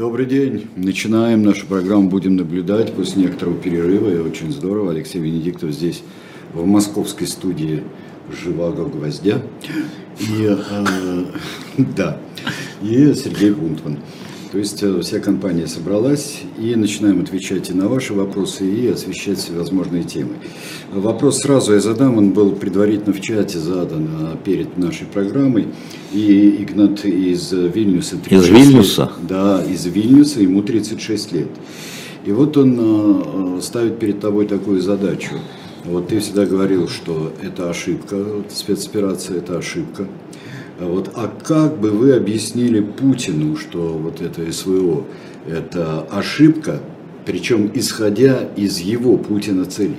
Добрый день. Начинаем нашу программу «Будем наблюдать» после некоторого перерыва. И очень здорово. Алексей Венедиктов здесь, в московской студии «Живаго гвоздя». И, э, да, и Сергей Гунтман. То есть э, вся компания собралась и начинаем отвечать и на ваши вопросы, и освещать всевозможные темы. Вопрос сразу я задам, он был предварительно в чате задан а, перед нашей программой. И Игнат из Вильнюса. Из Вильнюса? Лет, да, из Вильнюса, ему 36 лет. И вот он э, ставит перед тобой такую задачу. Вот ты всегда говорил, что это ошибка, спецоперация это ошибка. А вот, а как бы вы объяснили Путину, что вот это СВО – это ошибка, причем исходя из его, Путина, целей?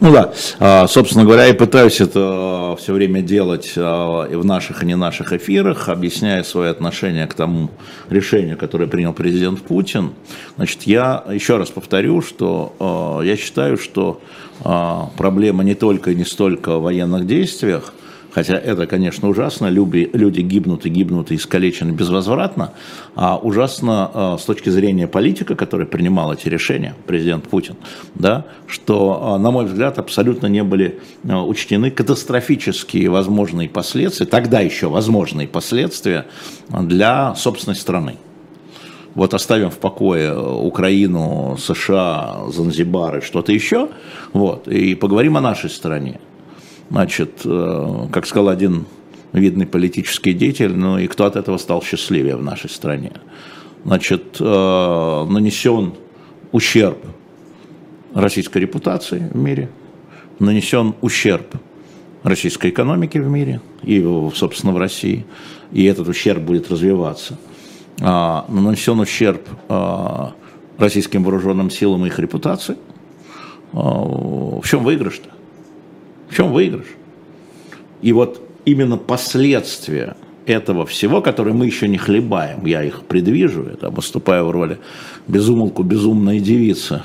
Ну да, а, собственно говоря, я пытаюсь это а, все время делать и в наших, и не наших эфирах, объясняя свое отношение к тому решению, которое принял президент Путин. Значит, я еще раз повторю, что я считаю, что проблема не только и не столько в военных действиях, Хотя это, конечно, ужасно. Люди, люди гибнут и гибнут и искалечены безвозвратно. А ужасно э, с точки зрения политика, который принимал эти решения, президент Путин, да, что, э, на мой взгляд, абсолютно не были э, учтены катастрофические возможные последствия, тогда еще возможные последствия для собственной страны. Вот оставим в покое Украину, США, Занзибар и что-то еще, вот, и поговорим о нашей стране. Значит, э, как сказал один видный политический деятель, ну и кто от этого стал счастливее в нашей стране. Значит, э, нанесен ущерб российской репутации в мире, нанесен ущерб российской экономике в мире и, собственно, в России, и этот ущерб будет развиваться. А, нанесен ущерб а, российским вооруженным силам и их репутации. А, в чем выигрыш-то? В чем выигрыш? И вот именно последствия этого всего, которые мы еще не хлебаем, я их предвижу, это выступаю в роли безумолку безумной девицы,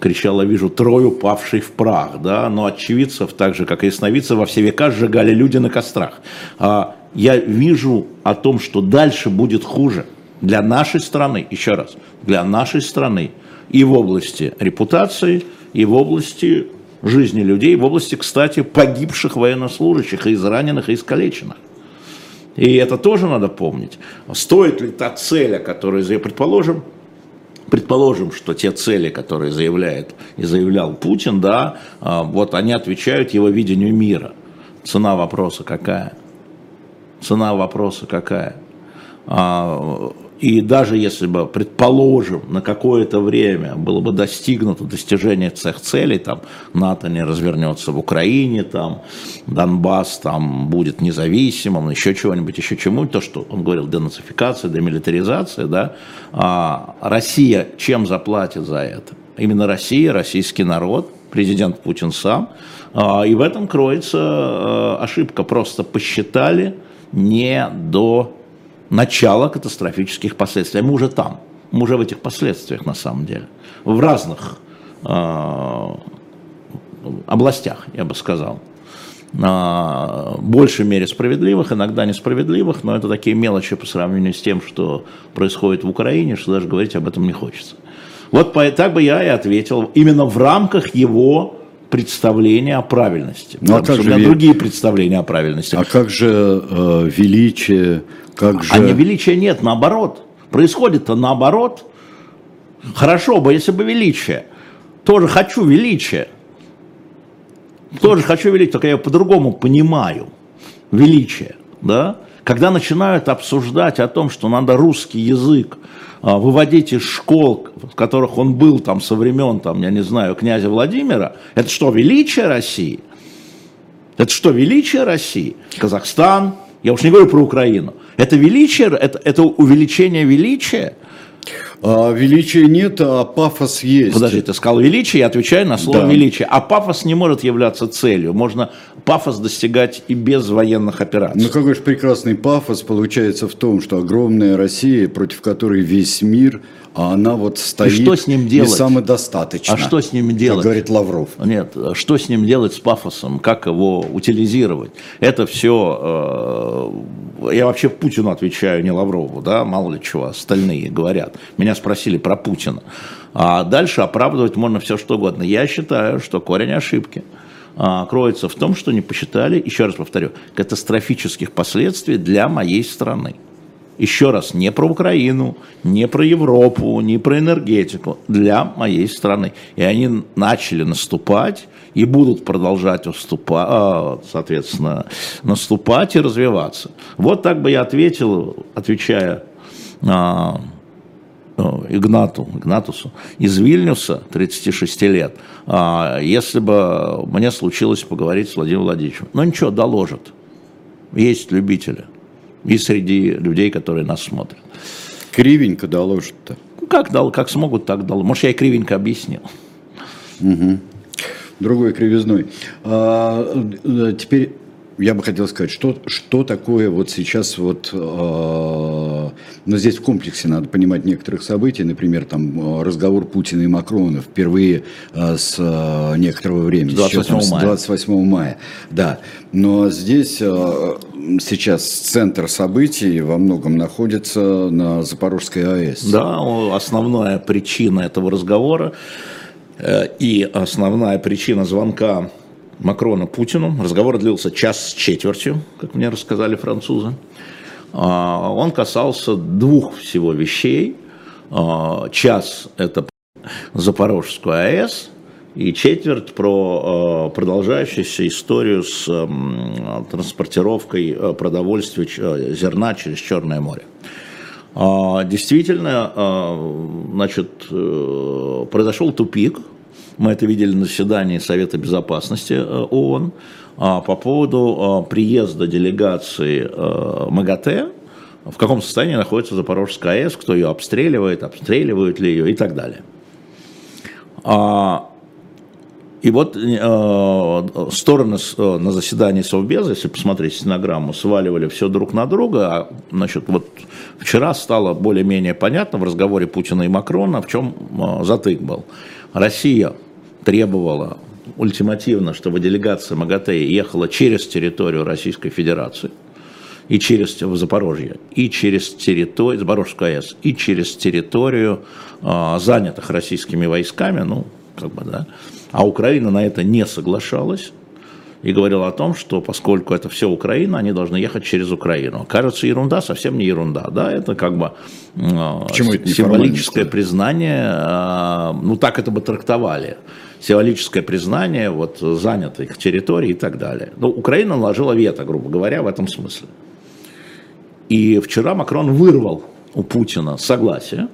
кричала, вижу, трою павший в прах, да, но очевидцев, так же, как и ясновидцев, во все века сжигали люди на кострах. А я вижу о том, что дальше будет хуже для нашей страны, еще раз, для нашей страны и в области репутации, и в области жизни людей в области, кстати, погибших военнослужащих, и израненных, и искалеченных. И это тоже надо помнить. Стоит ли та цель, которую, предположим, предположим, что те цели, которые заявляет и заявлял Путин, да, а, вот они отвечают его видению мира. Цена вопроса какая? Цена вопроса какая? И даже если бы, предположим, на какое-то время было бы достигнуто достижение всех целей, там НАТО не развернется в Украине, там Донбасс там будет независимым, еще чего-нибудь, еще чему-нибудь, то, что он говорил, денацификация, демилитаризация, да, а Россия чем заплатит за это? Именно Россия, российский народ, президент Путин сам, а, и в этом кроется а, ошибка, просто посчитали не до начало катастрофических последствий. Мы уже там, мы уже в этих последствиях на самом деле, в разных э, областях, я бы сказал. В большей мере справедливых, иногда несправедливых, но это такие мелочи по сравнению с тем, что происходит в Украине, что даже говорить об этом не хочется. Вот так бы я и ответил, именно в рамках его представления о правильности. Ну, а как же у меня другие представления о правильности. А как же э, величие, как же... А не величия нет, наоборот. Происходит-то наоборот. Хорошо бы, если бы величие. Тоже хочу величия. Тоже хочу величия, только я по-другому понимаю величие. Да? Когда начинают обсуждать о том, что надо русский язык а, выводить из школ, в которых он был там со времен, там, я не знаю, князя Владимира, это что, величие России? Это что, величие России? Казахстан, я уж не говорю про Украину. Это величие, это, это увеличение величия. А, величия нет, а пафос есть. Подожди, ты сказал величие, я отвечаю на слово да. величие. А пафос не может являться целью. Можно пафос достигать и без военных операций. Ну какой же прекрасный пафос получается в том, что огромная Россия, против которой весь мир – а она вот стоит и, что с ним делать? и самодостаточна. А что с ним делать? Как говорит Лавров. Нет, что с ним делать с пафосом, как его утилизировать? Это все, э, я вообще Путину отвечаю, не Лаврову, да, мало ли чего остальные говорят. Меня Меня спросили про Путина. А дальше оправдывать можно все что угодно. Я считаю, что корень ошибки а, кроется в том, что не посчитали, еще раз повторю, катастрофических последствий для моей страны. Еще раз, не про Украину, не про Европу, не про энергетику, для моей страны. И они начали наступать и будут продолжать уступать, а, соответственно, наступать и развиваться. Вот так бы я ответил, отвечая а, Игнату, Игнатусу из Вильнюса, 36 лет, а, если бы мне случилось поговорить с Владимиром Владимировичем. Но ничего, доложат. Есть любители – и среди людей, которые нас смотрят. Кривенько доложат-то. Ну, как, дал, как смогут, так дал. Может, я и кривенько объяснил. Угу. Другой кривизной. А, э, теперь я бы хотел сказать, что, что такое вот сейчас вот, э, но ну, здесь в комплексе надо понимать некоторых событий, например, там разговор Путина и Макрона впервые э, с э, некоторого времени, 28 еще, там, мая. 28 мая, да, но здесь э, сейчас центр событий во многом находится на Запорожской АЭС. Да, основная причина этого разговора э, и основная причина звонка Макрона Путину. Разговор длился час с четвертью, как мне рассказали французы. А, он касался двух всего вещей. А, час – это Запорожскую АЭС, и четверть про а, продолжающуюся историю с транспортировкой продовольствия зерна через Черное море. Действительно, значит, э, произошел тупик – мы это видели на заседании Совета Безопасности э, ООН а, по поводу э, приезда делегации э, МАГАТЭ, в каком состоянии находится Запорожская АЭС, кто ее обстреливает, обстреливают ли ее и так далее. А, и вот стороны на заседании Совбеза, если посмотреть стенограмму, сваливали все друг на друга. А, значит, вот вчера стало более-менее понятно в разговоре Путина и Макрона, в чем затык был. Россия требовала ультимативно, чтобы делегация МАГАТЭ ехала через территорию Российской Федерации и через в Запорожье, и через территорию, Запорожскую АЭС, и через территорию э, занятых российскими войсками, ну, как бы, да, а Украина на это не соглашалась и говорила о том, что поскольку это все Украина, они должны ехать через Украину. Кажется, ерунда, совсем не ерунда, да, это как бы э, это символическое признание, э, ну так это бы трактовали символическое признание вот, занятых территорий и так далее. Но Украина наложила вето, грубо говоря, в этом смысле. И вчера Макрон вырвал у Путина согласие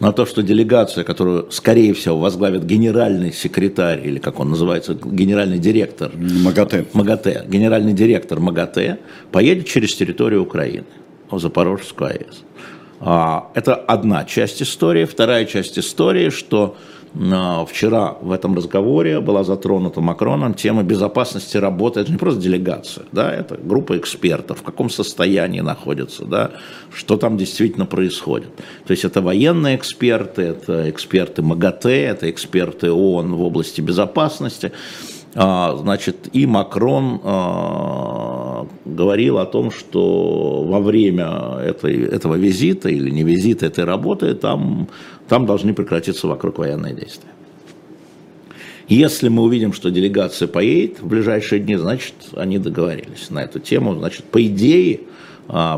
на то, что делегация, которую, скорее всего, возглавит генеральный секретарь, или как он называется, генеральный директор МАГАТЭ, МАГАТЭ генеральный директор МАГАТЭ, поедет через территорию Украины, в Запорожскую АЭС. А, это одна часть истории. Вторая часть истории, что вчера в этом разговоре была затронута Макроном тема безопасности работы. Это не просто делегация, да, это группа экспертов, в каком состоянии находятся, да, что там действительно происходит. То есть это военные эксперты, это эксперты МАГАТЭ, это эксперты ООН в области безопасности. А, значит, и Макрон а, говорил о том, что во время этой, этого визита или не визита этой работы там, там должны прекратиться вокруг военные действия. Если мы увидим, что делегация поедет в ближайшие дни, значит, они договорились на эту тему. Значит, по идее,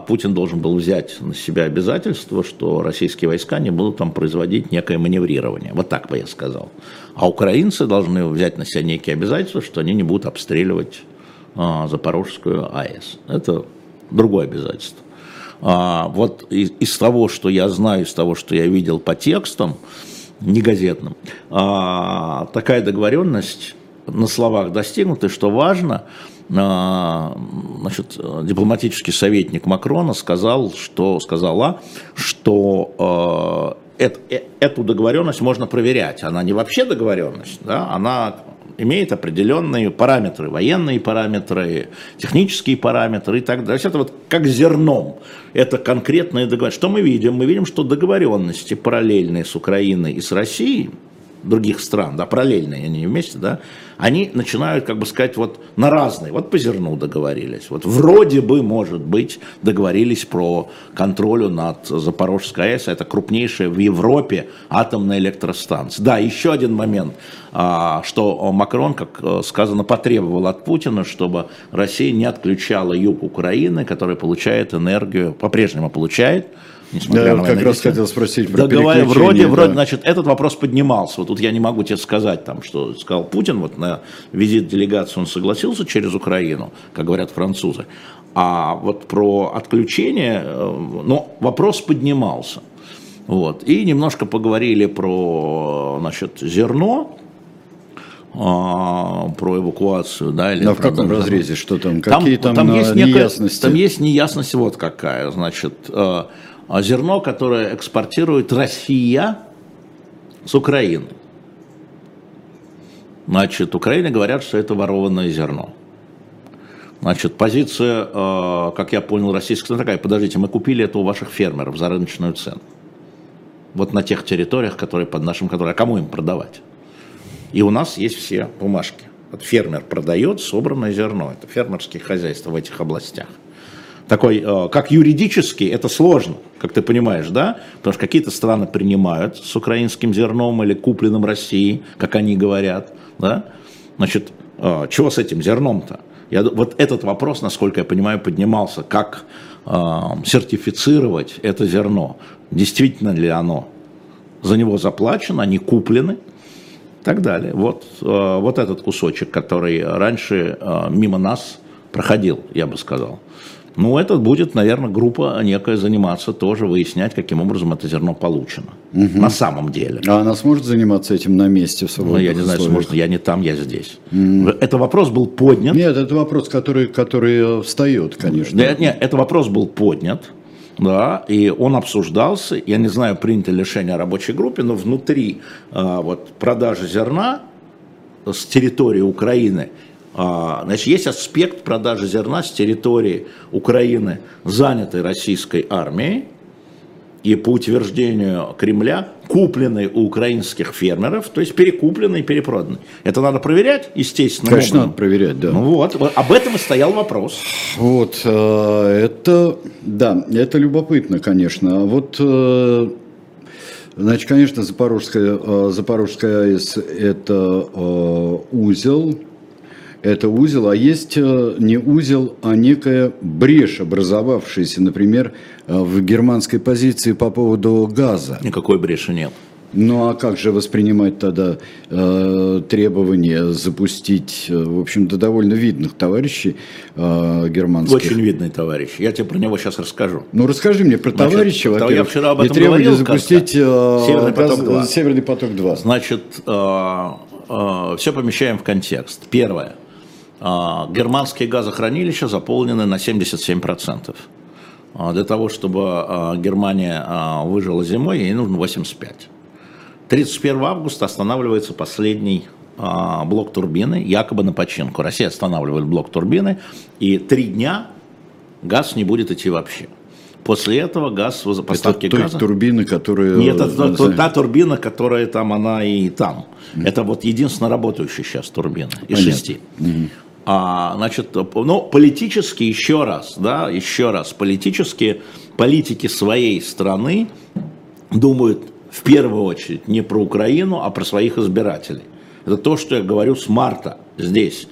Путин должен был взять на себя обязательство, что российские войска не будут там производить некое маневрирование. Вот так бы я сказал. А украинцы должны взять на себя некие обязательства, что они не будут обстреливать а, Запорожскую АЭС. Это другое обязательство. А, вот из, того, что я знаю, из того, что я видел по текстам, не газетным, а, такая договоренность на словах достигнута, что важно – а, значит, дипломатический советник Макрона сказал, что, сказала, что э, э, эту договоренность можно проверять. Она не вообще договоренность, да, она имеет определенные параметры, военные параметры, технические параметры и так далее. Это вот как зерном. Это конкретные договоренности. Что мы видим? Мы видим, что договоренности параллельные с Украиной и с Россией, других стран, да, параллельные они вместе, да, они начинают, как бы сказать, вот на разные, вот по зерну договорились, вот вроде бы, может быть, договорились про контроль над Запорожской АЭС, это крупнейшая в Европе атомная электростанция. Да, еще один момент, а, что Макрон, как э, сказано, потребовал от Путина, чтобы Россия не отключала юг Украины, который получает энергию, по-прежнему получает, Несмотря да, на как раз хотел спросить про да, говоря, вроде, да. вроде, значит, этот вопрос поднимался. Вот тут я не могу тебе сказать, там, что сказал Путин, вот на визит делегации он согласился через Украину, как говорят французы. А вот про отключение, э, ну, вопрос поднимался. Вот. И немножко поговорили про, значит, зерно, а, про эвакуацию, да, или Но в каком разрезе, что там, какие там, там, там есть неясности? Некая, там есть неясность вот какая, значит, э, зерно, которое экспортирует Россия с Украины. Значит, Украине говорят, что это ворованное зерно. Значит, позиция, э, как я понял, российская такая, подождите, мы купили это у ваших фермеров за рыночную цену. Вот на тех территориях, которые под нашим контролем. А кому им продавать? И у нас есть все бумажки. Вот фермер продает собранное зерно. Это фермерские хозяйства в этих областях такой, э, как юридически, это сложно, как ты понимаешь, да? Потому что какие-то страны принимают с украинским зерном или купленным Россией, как они говорят, да? Значит, э, чего с этим зерном-то? Я, вот этот вопрос, насколько я понимаю, поднимался, как э, сертифицировать это зерно. Действительно ли оно за него заплачено, они куплены, и так далее. Вот, э, вот этот кусочек, который раньше э, мимо нас проходил, я бы сказал. Ну, это будет, наверное, группа некая заниматься тоже, выяснять, каким образом это зерно получено. Угу. На самом деле. А она сможет заниматься этим на месте в свободных Ну, я не знаю, сможет. Я не там, я здесь. Угу. Это вопрос был поднят. Нет, это вопрос, который, который встает, конечно. Нет, нет, это вопрос был поднят. Да, и он обсуждался, я не знаю, принято решение о рабочей группе, но внутри а, вот, продажи зерна с территории Украины значит, есть аспект продажи зерна с территории Украины, занятой российской армией, и по утверждению Кремля, купленный у украинских фермеров, то есть перекупленный и перепроданный. Это надо проверять, естественно. Конечно, надо проверять, да. Ну вот, об этом и стоял вопрос. Вот, э, это, да, это любопытно, конечно. Вот, э, значит, конечно, Запорожская, э, Запорожская АЭС – это узел, это узел, а есть э, не узел, а некая брешь, образовавшаяся, например, э, в германской позиции по поводу газа. Никакой бреши нет. Ну а как же воспринимать тогда э, требования запустить, э, в общем-то, довольно видных товарищей э, германских? Очень видный товарищ. Я тебе про него сейчас расскажу. Ну расскажи мне про Значит, товарища, во-первых. Я вчера об этом и говорил. запустить э, Северный, поток 2. Северный поток 2. Значит, э, э, все помещаем в контекст. Первое. А, германские газохранилища заполнены на 77%. А, для того, чтобы а, Германия выжила зимой, ей нужно 85. 31 августа останавливается последний блок турбины, якобы на починку. Россия останавливает блок турбины, и три дня газ не будет идти вообще. После этого газ, поставки это газа... турбины, которые... Нет, это та, та турбина, которая там, она и там. Mm. Это вот единственно работающая сейчас турбина из Понятно. шести. Mm. А, значит, ну, политически, еще раз, да, еще раз, политически, политики своей страны думают в первую очередь не про Украину, а про своих избирателей. Это то, что я говорю с марта здесь.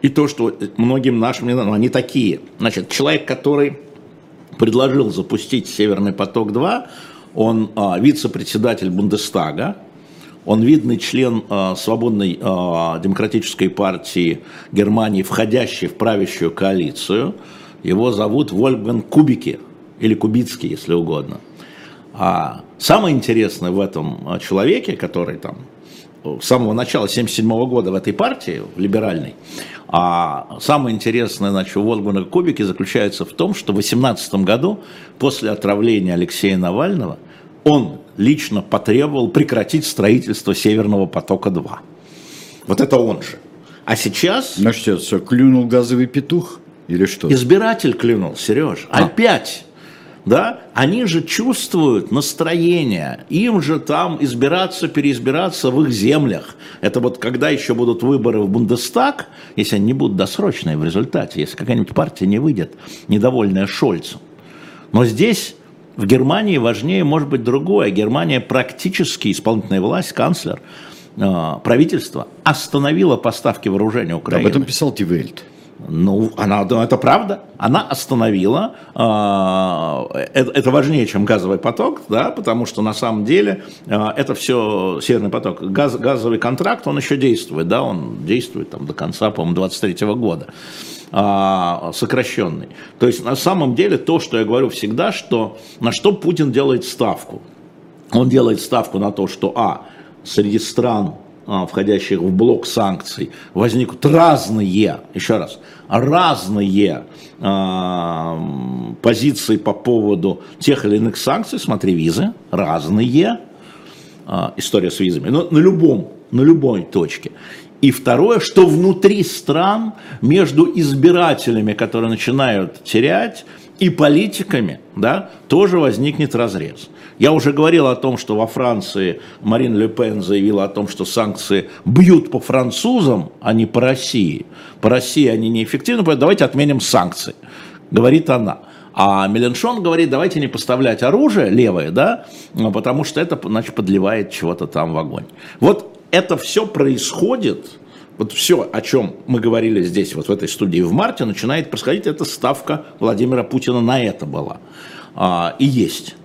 И то, что многим нашим, ну, они такие. Значит, человек, который предложил запустить «Северный поток-2», он а, вице-председатель Бундестага, он видный член э, свободной э, демократической партии Германии, входящий в правящую коалицию. Его зовут Вольфган Кубики, или Кубицкий, если угодно. А самое интересное в этом а, человеке, который там с самого начала 1977 года в этой партии, в либеральной, а самое интересное значит, у Вольфганга Кубики заключается в том, что в 2018 году, после отравления Алексея Навального, он лично потребовал прекратить строительство Северного потока-2. Вот это он же. А сейчас... Значит, что, клюнул газовый петух или что? Избиратель клюнул, Сереж. А. Опять. да, они же чувствуют настроение, им же там избираться, переизбираться в их землях. Это вот когда еще будут выборы в Бундестаг, если они не будут досрочные в результате, если какая-нибудь партия не выйдет, недовольная Шольцем. Но здесь в Германии важнее, может быть, другое. Германия практически, исполнительная власть, канцлер, э, правительство остановила поставки вооружения Украины. Об этом писал Тивельт. Ну, она, это правда. Она остановила. Э, это, это важнее, чем газовый поток, да, потому что на самом деле э, это все Северный поток. Газ, газовый контракт, он еще действует, да, он действует там до конца, по-моему, 23 года э, сокращенный. То есть на самом деле то, что я говорю всегда, что на что Путин делает ставку. Он делает ставку на то, что а среди стран а, входящих в блок санкций, возникнут разные, еще раз, разные э, позиции по поводу тех или иных санкций, смотри, визы, разные, э, история с визами, но на любом, на любой точке. И второе, что внутри стран между избирателями, которые начинают терять, и политиками, да, тоже возникнет разрез. Я уже говорил о том, что во Франции Марин Ле Пен заявила о том, что санкции бьют по французам, а не по России. По России они неэффективны, поэтому давайте отменим санкции, говорит она. А Меленшон говорит, давайте не поставлять оружие левое, да, потому что это, значит, подливает чего-то там в огонь. Вот это все происходит, вот все, о чем мы говорили здесь, вот в этой студии в марте, начинает происходить, эта ставка Владимира Путина на это была а, и есть.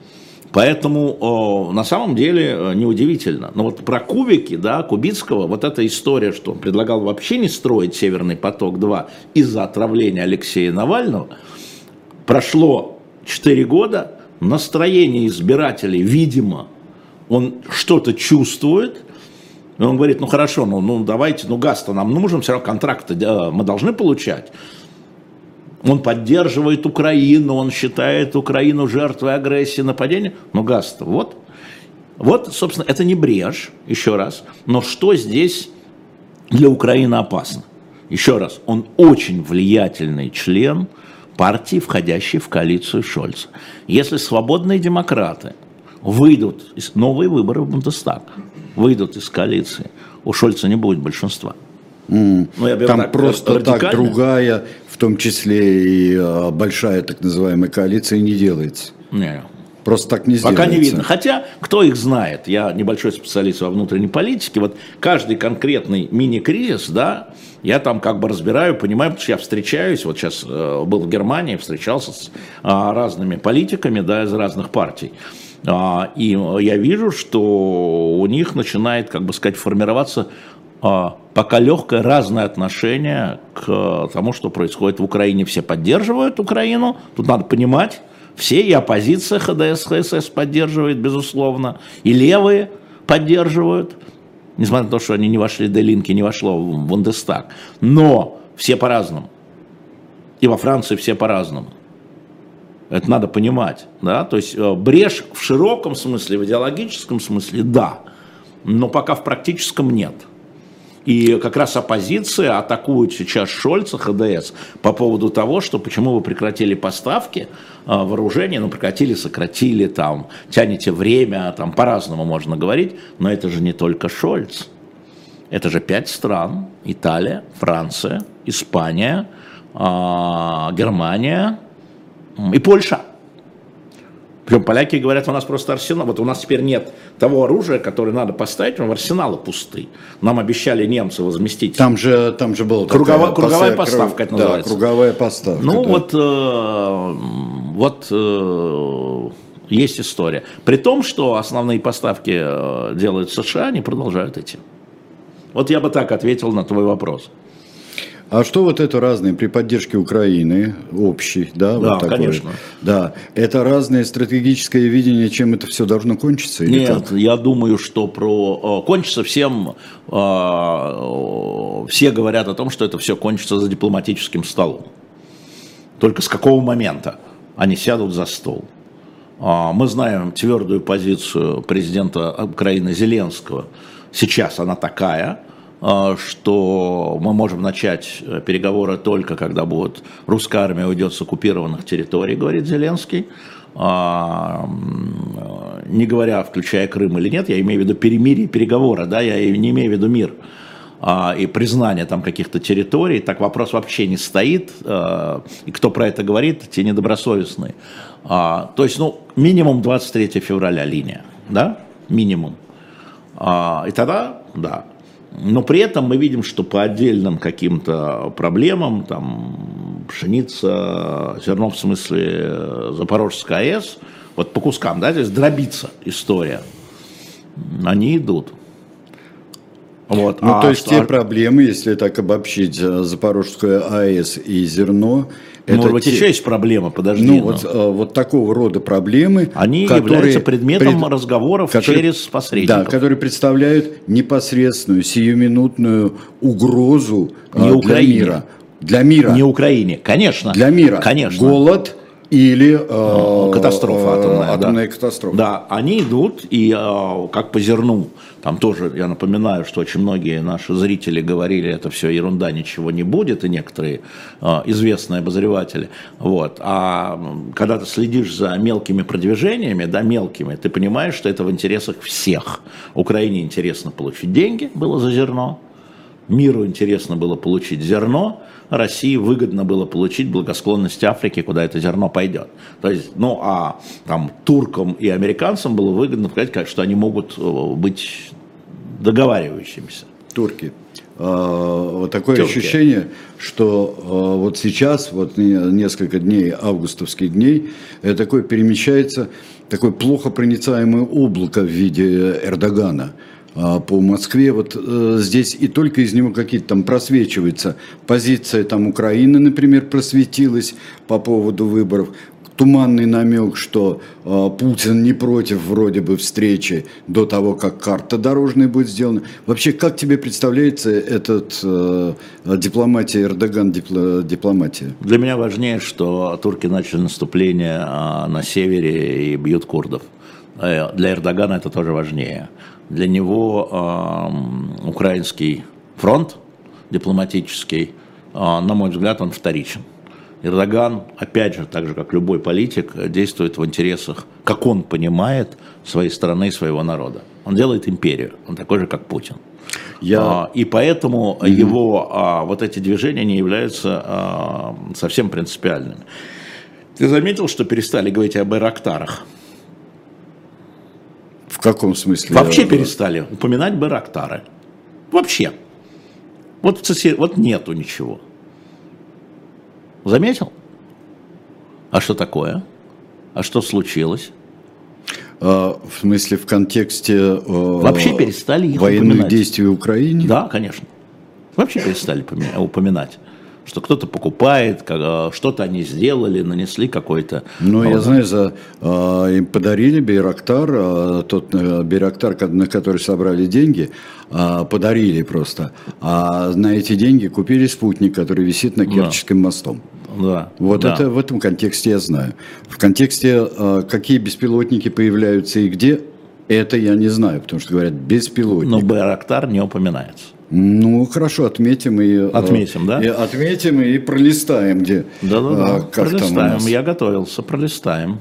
Поэтому на самом деле э, неудивительно. Но вот про кубики, да, Кубицкого, вот эта история, что он предлагал вообще не строить Северный поток-2 из-за отравления Алексея Навального, прошло 4 года, настроение избирателей, видимо, он что-то чувствует, и он говорит, ну хорошо, ну, ну давайте, ну газ-то нам нужен, все равно контракты мы должны получать. Он поддерживает Украину, он считает Украину жертвой агрессии, нападения. Но газ вот. Вот, собственно, это не брешь, еще раз. Но что здесь для Украины опасно? Еще раз, он очень влиятельный член партии, входящей в коалицию Шольца. Если свободные демократы выйдут, из новые выборы в Бундестаг, выйдут из коалиции, у Шольца не будет большинства. Mm. Ну, я Там так, просто так другая, в том числе и а, большая так называемая коалиция, не делается. Не. Просто так не сделается. Пока не видно. Хотя, кто их знает? Я небольшой специалист во внутренней политике. Вот каждый конкретный мини-кризис, да, я там как бы разбираю, понимаю, потому что я встречаюсь, вот сейчас э, был в Германии, встречался с э, разными политиками, да, из разных партий. А, и я вижу, что у них начинает, как бы сказать, формироваться а, пока легкое разное отношение к тому, что происходит в Украине. Все поддерживают Украину, тут надо понимать, все, и оппозиция ХДС, ХСС поддерживает, безусловно, и левые поддерживают, несмотря на то, что они не вошли, Делинки не вошло в Бундестаг. Но все по-разному. И во Франции все по-разному. Это надо понимать. Да? То есть э, брешь в широком смысле, в идеологическом смысле, да. Но пока в практическом нет. И как раз оппозиция атакует сейчас Шольца, ХДС, по поводу того, что почему вы прекратили поставки э, вооружения, ну, прекратили, сократили, там, тянете время, там, по-разному можно говорить, но это же не только Шольц. Это же пять стран, Италия, Франция, Испания, э, Германия, и Польша. Причем поляки говорят, у нас просто арсенал, вот у нас теперь нет того оружия, которое надо поставить, в арсеналы пусты. Нам обещали немцы возместить. Там же, там же была круговая, круговая поставка, это называется. Да, круговая поставка. Ну да. вот, э, вот э, есть история. При том, что основные поставки э, делают США, они продолжают идти. Вот я бы так ответил на твой вопрос. А что вот это разные при поддержке Украины, общий, да? Да, вот такой, конечно. Да, это разное стратегическое видение, чем это все должно кончиться? Или Нет, как? я думаю, что про э, кончится всем, э, все говорят о том, что это все кончится за дипломатическим столом. Только с какого момента они сядут за стол? А, мы знаем твердую позицию президента Украины Зеленского. Сейчас она такая – что мы можем начать э, переговоры только когда будет русская армия уйдет с оккупированных территорий, говорит Зеленский. а, не говоря, включая Крым или нет, я имею в виду перемирие, переговоры, да, я не имею в виду мир а, и признание там каких-то территорий, так вопрос вообще не стоит, а, и кто про это говорит, те недобросовестные. А, то есть, ну, минимум 23 февраля линия, да, минимум. А, и тогда, да. Но при этом мы видим, что по отдельным каким-то проблемам, там, пшеница, зерно в смысле Запорожская АЭС, вот по кускам, да, здесь дробится история, они идут. Вот. Ну, а то есть что... те проблемы, если так обобщить э, Запорожскую АЭС и зерно, это Может быть, те... еще есть проблема, подожди. Ну, но... вот, э, вот такого рода проблемы. Они которые являются предметом пред... разговоров которые... через посредников. Да, которые представляют непосредственную, сиюминутную угрозу Не для Украине. мира. Для мира. Не Украине, конечно. Для мира. Конечно. Голод, или э, катастрофа атомная. Атомная да. катастрофа. Да, они идут, и э, как по зерну, там тоже, я напоминаю, что очень многие наши зрители говорили, это все ерунда, ничего не будет, и некоторые э, известные обозреватели. Вот. А когда ты следишь за мелкими продвижениями, да, мелкими, ты понимаешь, что это в интересах всех. Украине интересно получить деньги, было за зерно, миру интересно было получить зерно, России выгодно было получить благосклонность Африки, куда это зерно пойдет. То есть, ну а там туркам и американцам было выгодно сказать, что они могут э, быть договаривающимися. Турки. А, вот такое Турки. ощущение, что а, вот сейчас, вот несколько дней, августовских дней, это такое перемещается, такое плохо проницаемое облако в виде Эрдогана – по Москве. Вот э, здесь и только из него какие-то там просвечиваются. Позиция там Украины, например, просветилась по поводу выборов. Туманный намек, что э, Путин не против вроде бы встречи до того, как карта дорожная будет сделана. Вообще, как тебе представляется этот э, дипломатия, Эрдоган дипло, дипломатия? Для меня важнее, что турки начали наступление э, на севере и бьют курдов. Э, для Эрдогана это тоже важнее для него э, украинский фронт дипломатический, э, на мой взгляд, он вторичен. Эрдоган, опять же, так же как любой политик, действует в интересах, как он понимает, своей страны и своего народа. Он делает империю, он такой же, как Путин. Я... А, и поэтому mm-hmm. его а, вот эти движения не являются а, совсем принципиальными. Ты заметил, что перестали говорить об Байрактарах? Каком смысле? Вообще перестали упоминать Байрактары. Вообще. Вот, вот нету ничего. Заметил? А что такое? А что случилось? А, в смысле, в контексте э, Вообще перестали их военных упоминать. действий в Украине? Да, конечно. Вообще перестали упоминать что кто-то покупает, а, что-то они сделали, нанесли какой-то... Ну, я знаю, за, э, им подарили Байрактар, э, тот э, Байрактар, на который собрали деньги, э, подарили просто. А на эти деньги купили спутник, который висит на Керченском да. мостом. Да. Вот да. это в этом контексте я знаю. В контексте, э, какие беспилотники появляются и где, это я не знаю, потому что говорят беспилотник. Но Байрактар не упоминается. Ну, хорошо, отметим и... Э, отметим, да? И отметим и пролистаем, где... Да-да-да, пролистаем, я готовился, пролистаем,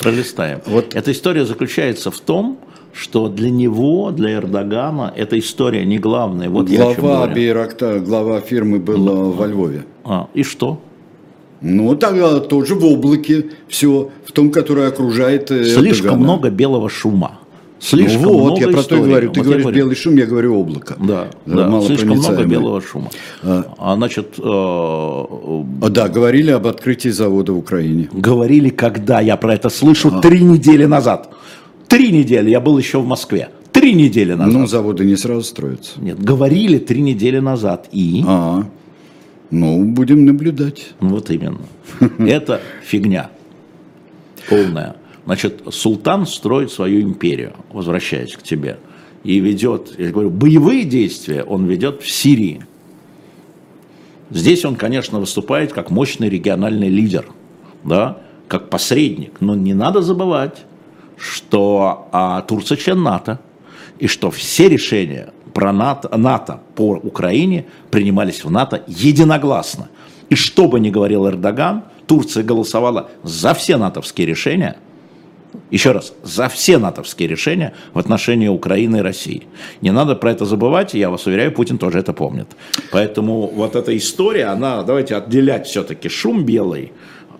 пролистаем. Вот. Эта история заключается в том, что для него, для Эрдогана, эта история не главная. Вот глава Бейракта, глава фирмы был Л... во Львове. А, и что? Ну, тогда тоже в облаке все, в том, которое окружает э, Слишком Эрдогана. много белого шума. Слишком ну, вот, много я про историй. то и говорю. Ты вот говоришь говорю. белый шум, я говорю облако. Да, да, Мало слишком много белого шума. А, а значит... Э, а, да, говорили об открытии завода в Украине. Говорили, когда я про это слышу, а. три недели назад. Три недели, я был еще в Москве. Три недели назад. Ну, заводы не сразу строятся. Нет, говорили три недели назад. И? А, ну, будем наблюдать. Вот именно. Это фигня полная. Значит, султан строит свою империю, возвращаясь к тебе, и ведет, я говорю, боевые действия он ведет в Сирии. Здесь он, конечно, выступает как мощный региональный лидер, да, как посредник. Но не надо забывать, что а, Турция член НАТО, и что все решения про НАТО, НАТО по Украине принимались в НАТО единогласно. И что бы ни говорил Эрдоган, Турция голосовала за все натовские решения, еще раз, за все натовские решения в отношении Украины и России. Не надо про это забывать, и я вас уверяю, Путин тоже это помнит. Поэтому вот эта история, она, давайте отделять все-таки шум белый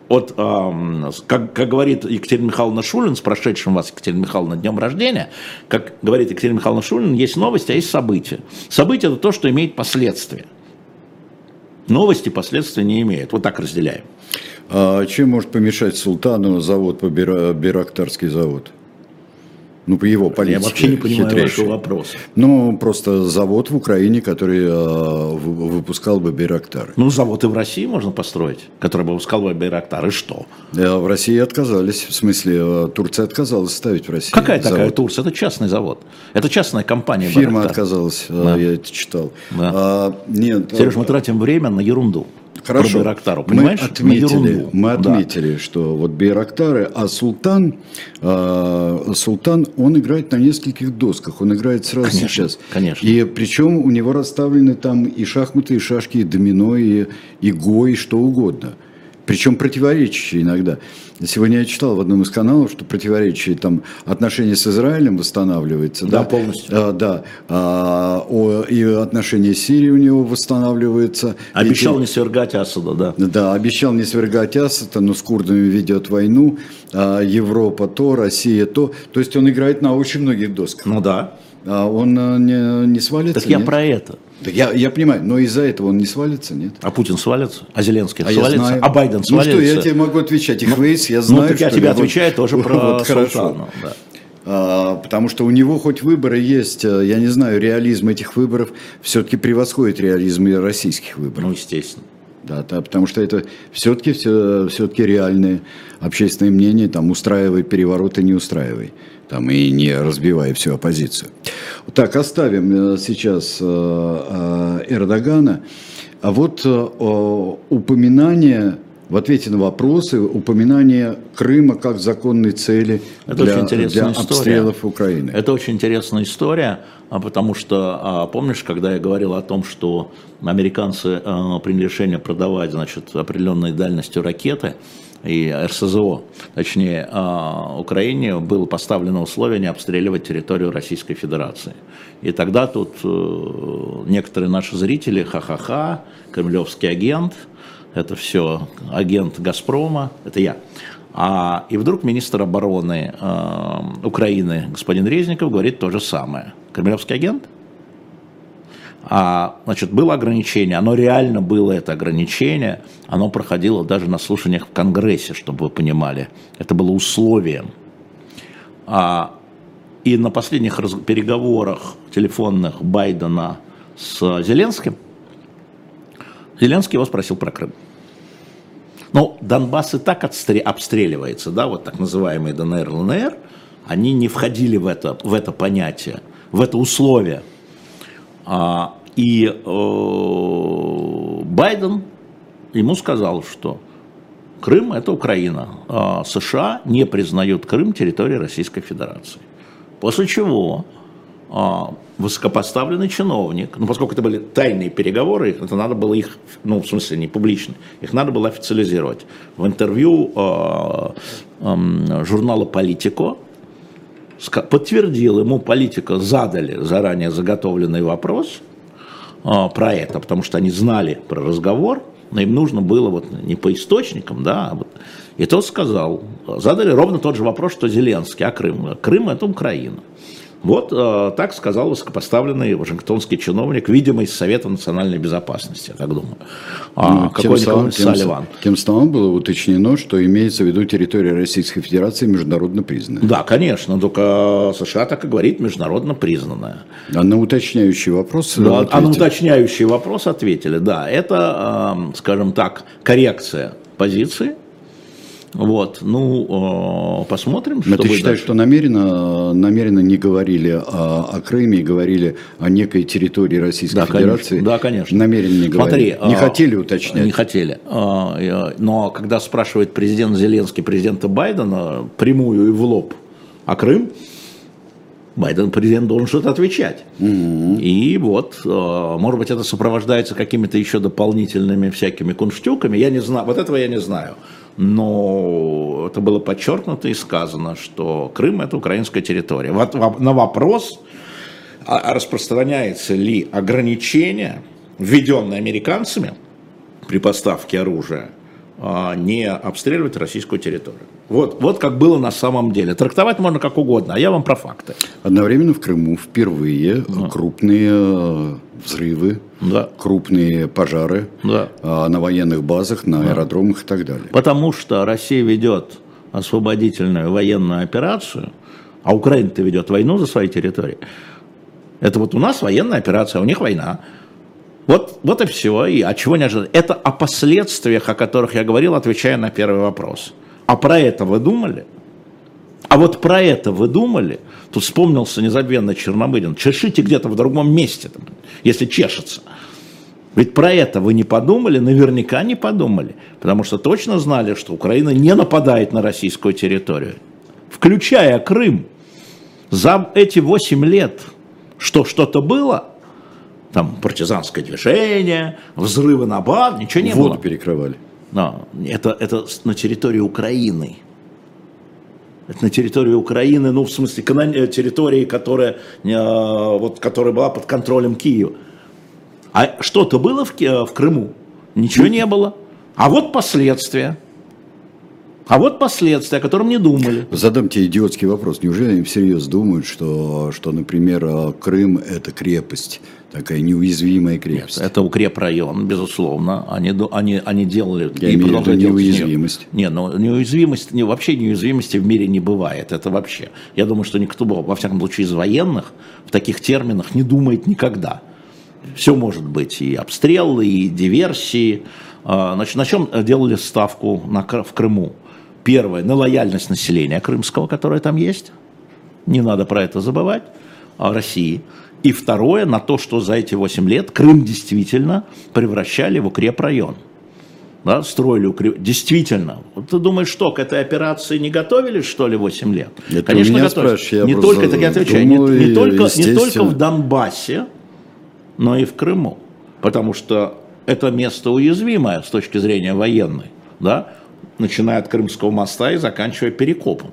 от, э, как, как говорит Екатерина Михайловна Шулин, с прошедшим вас, Екатерина Михайловна, днем рождения, как говорит Екатерина Михайловна Шулин, есть новости, а есть события. События – это то, что имеет последствия. Новости последствия не имеют. Вот так разделяем. А чем может помешать султану завод по Бирактарский завод? Ну, по его политике. Я вообще не понимаю хитрейшей. вашего вопроса. Ну, просто завод в Украине, который э, выпускал бы Байрактары. Ну, завод и в России можно построить, который бы выпускал бы Байрактар. И что? Да, в России отказались. В смысле, э, Турция отказалась ставить в России Какая завод. такая Турция? Это частный завод. Это частная компания Фирма Байрактар. отказалась, э, да. я это читал. Да. А, нет, Сереж, мы тратим время на ерунду. Хорошо. Байрактару, понимаешь? Мы отметили, мы отметили да. что вот Байрактары, а Султан, э, Султан, он играет на нескольких досках, он играет сразу конечно, сейчас. Конечно. И причем у него расставлены там и шахматы, и шашки, и домино, и, и го, и что угодно причем противоречащие иногда. Сегодня я читал в одном из каналов, что противоречие там отношения с Израилем восстанавливается. Да, да? полностью. А, да. А, о, и отношения с Сирией у него восстанавливаются. Обещал Эти... не свергать Асада, да. Да, обещал не свергать Асада, но с курдами ведет войну. А, Европа то, Россия то. То есть он играет на очень многих досках. Ну да. А он э, не, не свалится? Так я про это. Так я, я понимаю, но из-за этого он не свалится, нет? А Путин свалится? А Зеленский а свалится? А Байден свалится? Ну что, я тебе могу отвечать. Их ну, выяс, я знаю, Ну, так я тебе отвечаю тоже про вот, хорошо. Да. А, потому что у него хоть выборы есть, э, я не знаю, реализм этих выборов все-таки превосходит реализм российских выборов. Ну, естественно. Да, да, потому что это все-таки все, все-таки реальное общественное мнение, там устраивай переворот и не устраивай там, и не разбивая всю оппозицию. Так, оставим э, сейчас э, э, Эрдогана. А вот упоминание в ответе на вопросы упоминание Крыма как законной цели Это для, для история. обстрелов Украины. Это очень интересная история, а потому что, а, помнишь, когда я говорил о том, что американцы приняли решение продавать значит, определенной дальностью ракеты, и РСЗО, точнее, а, Украине было поставлено условие не обстреливать территорию Российской Федерации. И тогда тут э, некоторые наши зрители, ха-ха-ха, кремлевский агент, это все агент Газпрома, это я. А, и вдруг министр обороны э, Украины господин Резников говорит то же самое. Кремлевский агент? А, значит, было ограничение, оно реально было это ограничение, оно проходило даже на слушаниях в Конгрессе, чтобы вы понимали. Это было условием. А, и на последних раз, переговорах телефонных Байдена с Зеленским, Зеленский его спросил про Крым. Но Донбасс и так обстреливается, да, вот так называемые ДНР, ЛНР, они не входили в это, в это понятие, в это условие. А, и э, Байден ему сказал, что Крым это Украина, а США не признают Крым территорией Российской Федерации. После чего а, высокопоставленный чиновник, ну поскольку это были тайные переговоры, это надо было их, ну в смысле не публично, их надо было официализировать. В интервью э, э, журнала «Политико» подтвердил, ему политика задали заранее заготовленный вопрос а, про это, потому что они знали про разговор, но им нужно было вот не по источникам, да, а вот. и тот сказал, задали ровно тот же вопрос, что Зеленский, а Крым? Крым это Украина. Вот э, так сказал высокопоставленный вашингтонский чиновник, видимо, из Совета национальной безопасности, я так думаю. А, ну, какой-нибудь Салливан. Тем самым было уточнено, что имеется в виду территория Российской Федерации международно признанная. Да, конечно, только США так и говорит, международно признанная. А на уточняющий вопрос да, А на уточняющий вопрос ответили, да, это, э, скажем так, коррекция позиции, вот, ну, посмотрим, что Но ты считаешь, дальше. что намеренно, намеренно не говорили о, о Крыме, говорили о некой территории Российской да, Федерации? Конечно, да, конечно. Намеренно не говорили? Смотри, не а, хотели уточнять? Не хотели. Но когда спрашивает президент Зеленский президента Байдена прямую и в лоб о Крым, Байден, президент, должен что-то отвечать. Mm-hmm. И вот, может быть, это сопровождается какими-то еще дополнительными всякими кунштюками, я не знаю, вот этого я не знаю. Но это было подчеркнуто и сказано, что Крым это украинская территория. Вот на вопрос, а распространяется ли ограничение, введенное американцами при поставке оружия, а, не обстреливать российскую территорию. Вот, вот как было на самом деле. Трактовать можно как угодно, а я вам про факты. Одновременно в Крыму впервые да. крупные э, взрывы, да. крупные пожары да. А, на военных базах, на да. аэродромах и так далее. Потому что Россия ведет освободительную военную операцию, а Украина-то ведет войну за свои территории. Это вот у нас военная операция, а у них война. Вот, вот и все. И от чего не ожидать? Это о последствиях, о которых я говорил, отвечая на первый вопрос. А про это вы думали? А вот про это вы думали? Тут вспомнился незабвенно Чернобылин. Чешите где-то в другом месте, если чешется. Ведь про это вы не подумали, наверняка не подумали, потому что точно знали, что Украина не нападает на российскую территорию, включая Крым. За эти 8 лет что что-то было, там партизанское движение, взрывы на баз, ничего не Воду было. Воду перекрывали. Но это, это на территории Украины. Это на территории Украины, ну, в смысле, э, территории, которая, э, вот, которая была под контролем Киева. А что-то было в, э, в Крыму? Ничего не было. А вот последствия. А вот последствия, о котором не думали. Задам тебе идиотский вопрос. Неужели они всерьез думают, что, что например, Крым – это крепость? Такая неуязвимая крепость. Нет, это укрепрайон, безусловно. Они, они, они делали... Я и имею в виду неуязвимость. Нет, но неуязвимость, не, вообще неуязвимости в мире не бывает. Это вообще. Я думаю, что никто, во всяком случае, из военных в таких терминах не думает никогда. Все может быть. И обстрелы, и диверсии. А, значит, на чем делали ставку на, в Крыму? Первое, на лояльность населения крымского, которое там есть. Не надо про это забывать. А России. И второе, на то, что за эти 8 лет Крым действительно превращали в укрепрайон. Да, строили укреп... Действительно. Вот ты думаешь, что, к этой операции не готовились, что ли, 8 лет? Это Конечно, готовились. Не только, так я отвечаю, думаю, не, не, только, не только в Донбассе, но и в Крыму. Потому что это место уязвимое с точки зрения военной. Да? Начиная от Крымского моста и заканчивая Перекопом.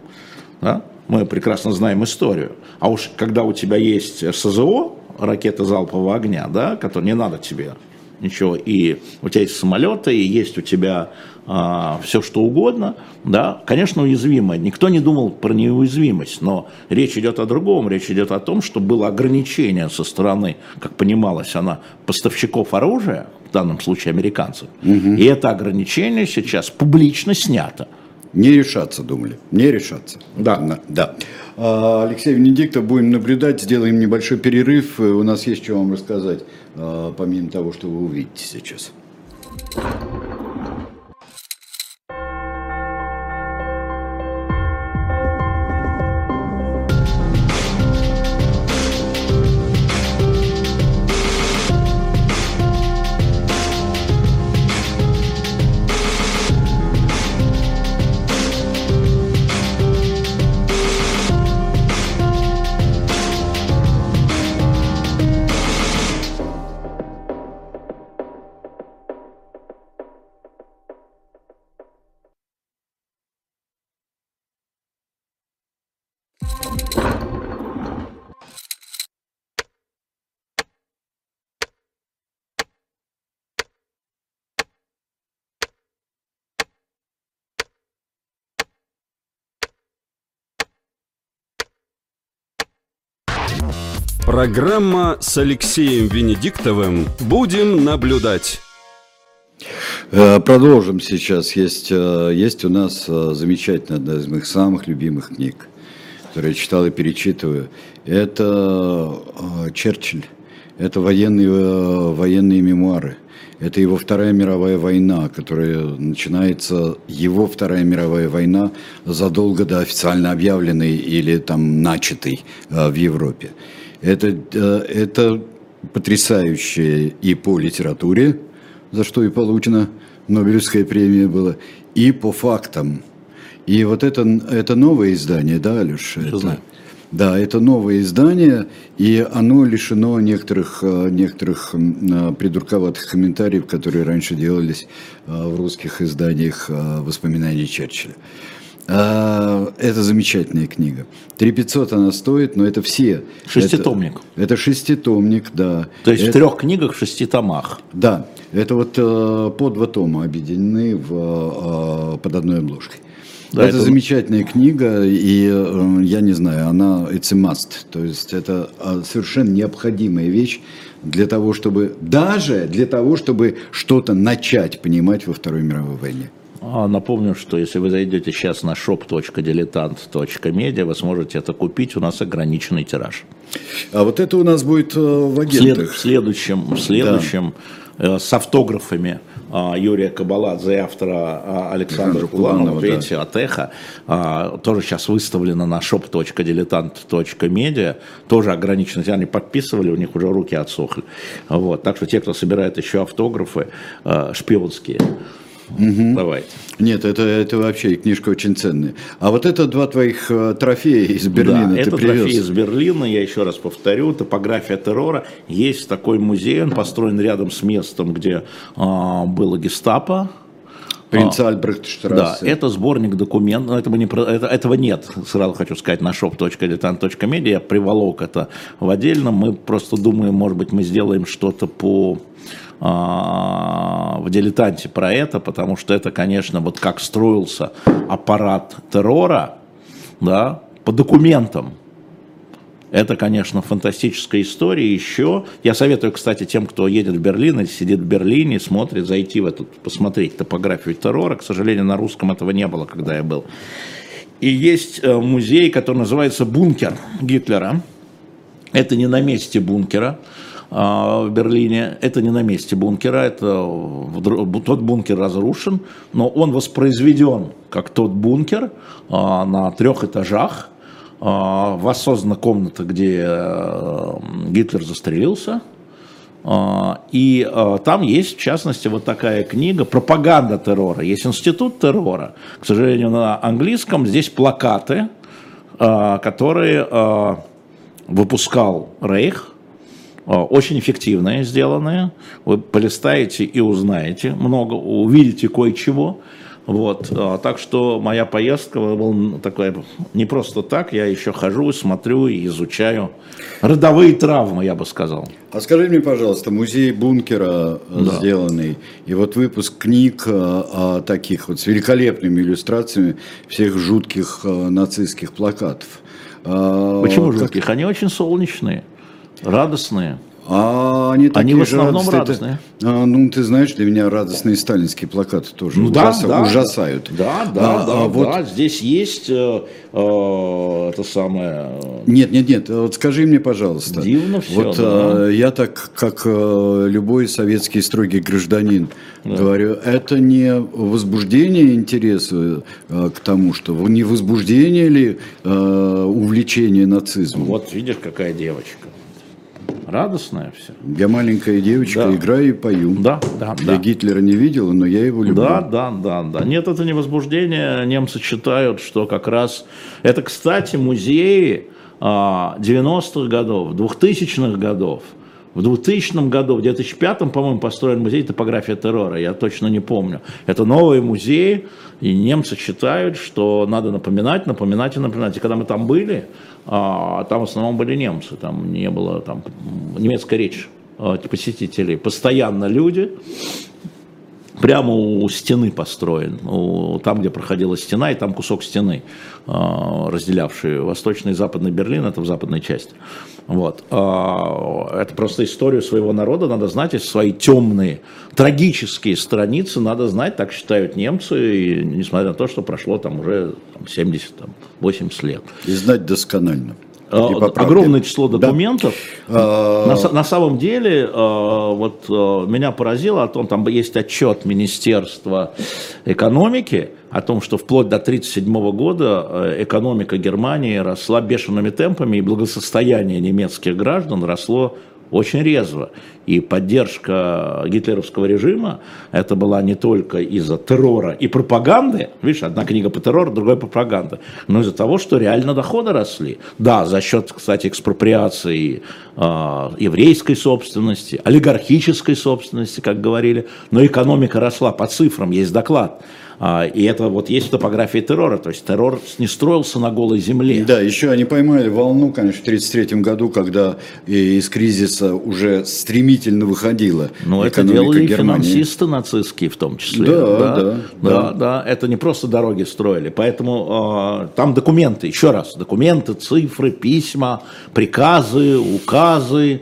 Да? мы прекрасно знаем историю. А уж когда у тебя есть СЗО, ракеты залпового огня, да, которые не надо тебе ничего, и у тебя есть самолеты, и есть у тебя а, все что угодно, да, конечно, уязвимо. Никто не думал про неуязвимость, но речь идет о другом. Речь идет о том, что было ограничение со стороны, как понималось она, поставщиков оружия, в данном случае американцев. Угу. И это ограничение сейчас публично снято. Не решаться, думали. Не решаться. Да. да. А, Алексей Венедиктов, будем наблюдать, сделаем небольшой перерыв. У нас есть что вам рассказать, а, помимо того, что вы увидите сейчас. Программа с Алексеем Венедиктовым «Будем наблюдать». Э, продолжим сейчас. Есть, э, есть у нас э, замечательная одна из моих самых любимых книг, которую я читал и перечитываю. Это Черчилль. Это военные, военные мемуары. Это его Вторая мировая война, которая начинается, его Вторая мировая война задолго до официально объявленной или там начатой в Европе. Это, э, это потрясающее и по литературе, за что и получена Нобелевская премия была, и по фактам. И вот это, это новое издание, да, Алеша? Это, знаю. Да, это новое издание, и оно лишено некоторых, э, некоторых э, придурковатых комментариев, которые раньше делались в русских изданиях воспоминаний Черчилля. А, Это замечательная книга. 3500 она стоит, но это все. Шеститомник. Это, это шеститомник, да. То есть Это- в трех книгах в шести томах. Да, это вот э, по два тома объединены в, э, под одной обложкой. Да, это, это- замечательная книга, и э, я не знаю, она it's a must. То есть это э, совершенно необходимая вещь для того, чтобы даже для того, чтобы что-то начать понимать во Второй мировой войне. А, Напомню, что если вы зайдете сейчас на shop.diletant.media, вы сможете это купить, у нас ограниченный тираж. А вот это у нас будет э, в агентах. в следующем, в следующем э, с автографами а, Юрия Кабаладзе и автора а, Александра Александра Куланова, Куланова, да. видите, от Эхо, а, тоже сейчас выставлено на shop.diletant.media, тоже ограниченно, они подписывали, у них уже руки отсохли. Вот, так что те, кто собирает еще автографы э, шпионские, давайте. Нет, это, это вообще книжка очень ценная. А вот это два твоих э, трофея из Берлина Да, это привез. трофей из Берлина, я еще раз повторю, топография террора. Есть такой музей, он построен рядом с местом, где а, было гестапо. Принца А, Альбрехтштрассе. Да, это сборник документов, но это мы не, это- этого нет, сразу хочу сказать, на shop.diletant.media, я приволок это в отдельном, мы просто думаем, может быть, мы сделаем что-то по в дилетанте про это, потому что это, конечно, вот как строился аппарат террора, да, по документам, это, конечно, фантастическая история. Еще я советую, кстати, тем, кто едет в Берлин или сидит в Берлине, смотрит, зайти в этот, посмотреть топографию террора. К сожалению, на русском этого не было, когда я был. И есть э, музей, который называется «Бункер Гитлера». Это не на месте бункера а, в Берлине, это не на месте бункера, это тот бункер разрушен, но он воспроизведен как тот бункер а, на трех этажах, а, воссоздана комната, где э, Гитлер застрелился, а, И а, там есть, в частности, вот такая книга «Пропаганда террора». Есть институт террора. К сожалению, на английском здесь плакаты, а, которые а, выпускал Рейх. А, Очень эффективные сделанные. Вы полистаете и узнаете много, увидите кое-чего. Вот, а, так что моя поездка была такая не просто так, я еще хожу, смотрю и изучаю родовые травмы, я бы сказал. А скажи мне, пожалуйста, музей бункера э, Да. сделанный, и вот выпуск книг э, а, таких вот с великолепными иллюстрациями всех жутких э, нацистских плакатов. А, Почему как- жутких? Они очень солнечные, радостные. А они, такие в основном радостные. радостные. А, ну, ты знаешь, для меня радостные сталинские плакаты тоже Ну да, ужаса- да. ужасают. Да, да, А, да, а вот да. Здесь есть э, э, это самое. э, Нет, нет, нет. Вот скажи мне, пожалуйста. Дивно всё, Вот да. э, я так, как э, любой советский строгий гражданин, говорю, это не возбуждение интереса э, к тому, что не возбуждение ли э, увлечение нацизмом. Вот видишь, какая девочка. Радостная все. Я маленькая девочка, Да. играю и пою. Да, да, Я да. Гитлера не видела, но я его люблю. Да, да, да, да. Нет, это не возбуждение. Немцы считают, что как раз... Это, кстати, музеи а, 90-х годов, 2000-х годов. В 2000 году, в 2005, по-моему, построен музей топография террора, я точно не помню. Это новые музеи, и немцы считают, что надо напоминать, напоминать и напоминать. И когда мы там были, а, там в основном были немцы, там не было там, немецкая речь а, посетителей. Постоянно люди, прямо у стены построен, у- там, где проходила стена, и там кусок стены, а, разделявший восточный и западный Берлин, это в западной части. Вот. А, Это просто историю своего народа надо знать, и свои темные, трагические страницы надо знать, так считают немцы, и несмотря на то, что прошло там уже там, 70, там, 80 лет. И знать досконально. А. Огромное число документов. А, На, на самом деле, э, вот меня поразило о том, там есть отчет Министерства экономики о том, что вплоть до 1937 года экономика Германии росла бешеными темпами, и благосостояние немецких граждан росло очень резво. И поддержка гитлеровского режима, это была не только из-за террора и пропаганды, видишь, одна книга по террору, другая пропаганда, но из-за того, что реально доходы росли. Да, за счет, кстати, экспроприации э, еврейской собственности, олигархической собственности, как говорили, но экономика росла по цифрам, есть доклад. А, и это вот есть топография террора, то есть террор не строился на голой земле. Да, еще они поймали волну, конечно, в 1933 году, когда из кризиса уже стремительно выходила Ну, это делали Германии. финансисты нацистские в том числе. Да, да, да. Да, да, да. это не просто дороги строили, поэтому э, там документы, еще раз, документы, цифры, письма, приказы, указы,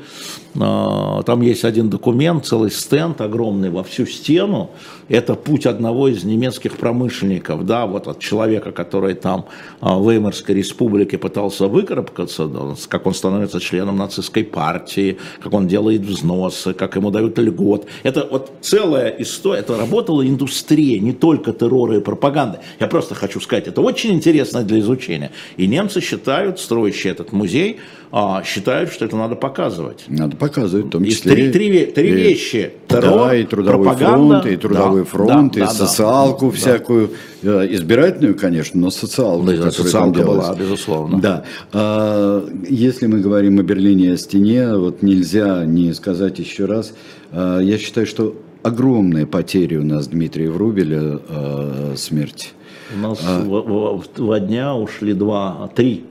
а, там есть один документ, целый стенд огромный во всю стену. Это путь одного из немецких промышленников, да, вот от человека, который там а, в Веймарской республике пытался выкарабкаться, как он становится членом нацистской партии, как он делает взносы, как ему дают льгот. Это вот целая история, это работала индустрия, не только террора и пропаганды. Я просто хочу сказать, это очень интересно для изучения. И немцы считают, строящие этот музей, а, считают, что это надо показывать. Надо показывать, в том числе. И три, три, три и, вещи. Террор, да, и трудовой пропаганда, фронт, и трудовой да, фронт, да, и да, социалку да, всякую, да. избирательную, конечно, но социалку. Да, социалка была, безусловно. Да. А, если мы говорим о Берлине и о стене, вот нельзя не сказать еще раз, а, я считаю, что огромная потеря у нас Дмитрия Врубеля а, смерть. У нас а, в, в, два дня ушли два, три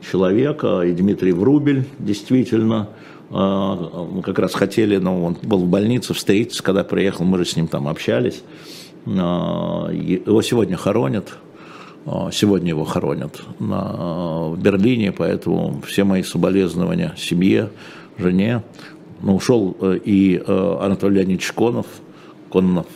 человека, и Дмитрий Врубель действительно мы как раз хотели, но он был в больнице, встретиться, когда приехал, мы же с ним там общались. А, его сегодня хоронят, а, сегодня его хоронят в Берлине, поэтому все мои соболезнования семье, жене. Ну, ушел э, и э, Анатолий Леонидович Конов, Конов,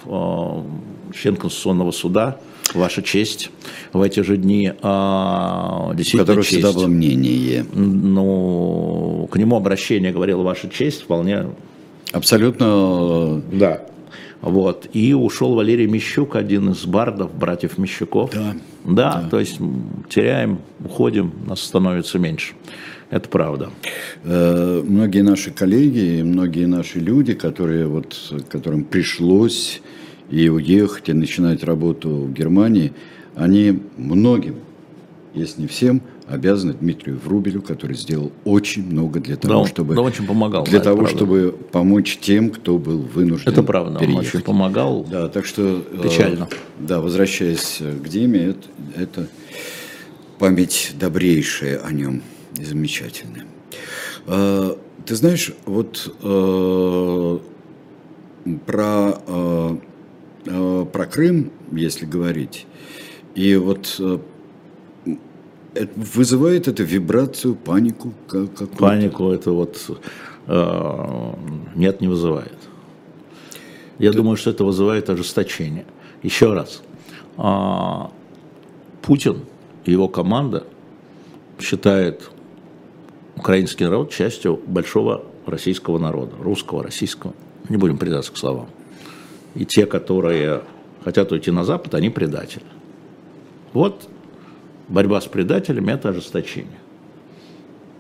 член Конституционного суда, Ваша честь в эти же дни а, действительно честь. всегда было мнение. Ну, к нему обращение говорил Ваша честь вполне... Абсолютно... Да. Вот. И ушел Валерий Мещук, один из бардов, братьев Мещуков. Да. Да, да. то есть теряем, уходим, нас становится меньше. Это правда. Э, многие наши коллеги, многие наши люди, которые вот, которым пришлось и уехать, и начинать работу в Германии, они многим, если не всем, обязаны Дмитрию Врубелю, который сделал очень много для того, да, чтобы да, очень помогал, для да, того, чтобы помочь тем, кто был вынужден. Это правда, переехать. он очень помогал. Да, так что э, печально. Да, возвращаясь к Диме, это, это память добрейшая о нем и замечательная. Э, ты знаешь, вот э, про Э, про Крым, если говорить, и вот э, вызывает это вибрацию, панику? Какую-то? Панику это вот э, нет, не вызывает. Я Ты... думаю, что это вызывает ожесточение. Еще раз, а, Путин и его команда считает украинский народ частью большого российского народа, русского, российского. Не будем придаться к словам и те, которые хотят уйти на Запад, они предатели. Вот борьба с предателями – это ожесточение.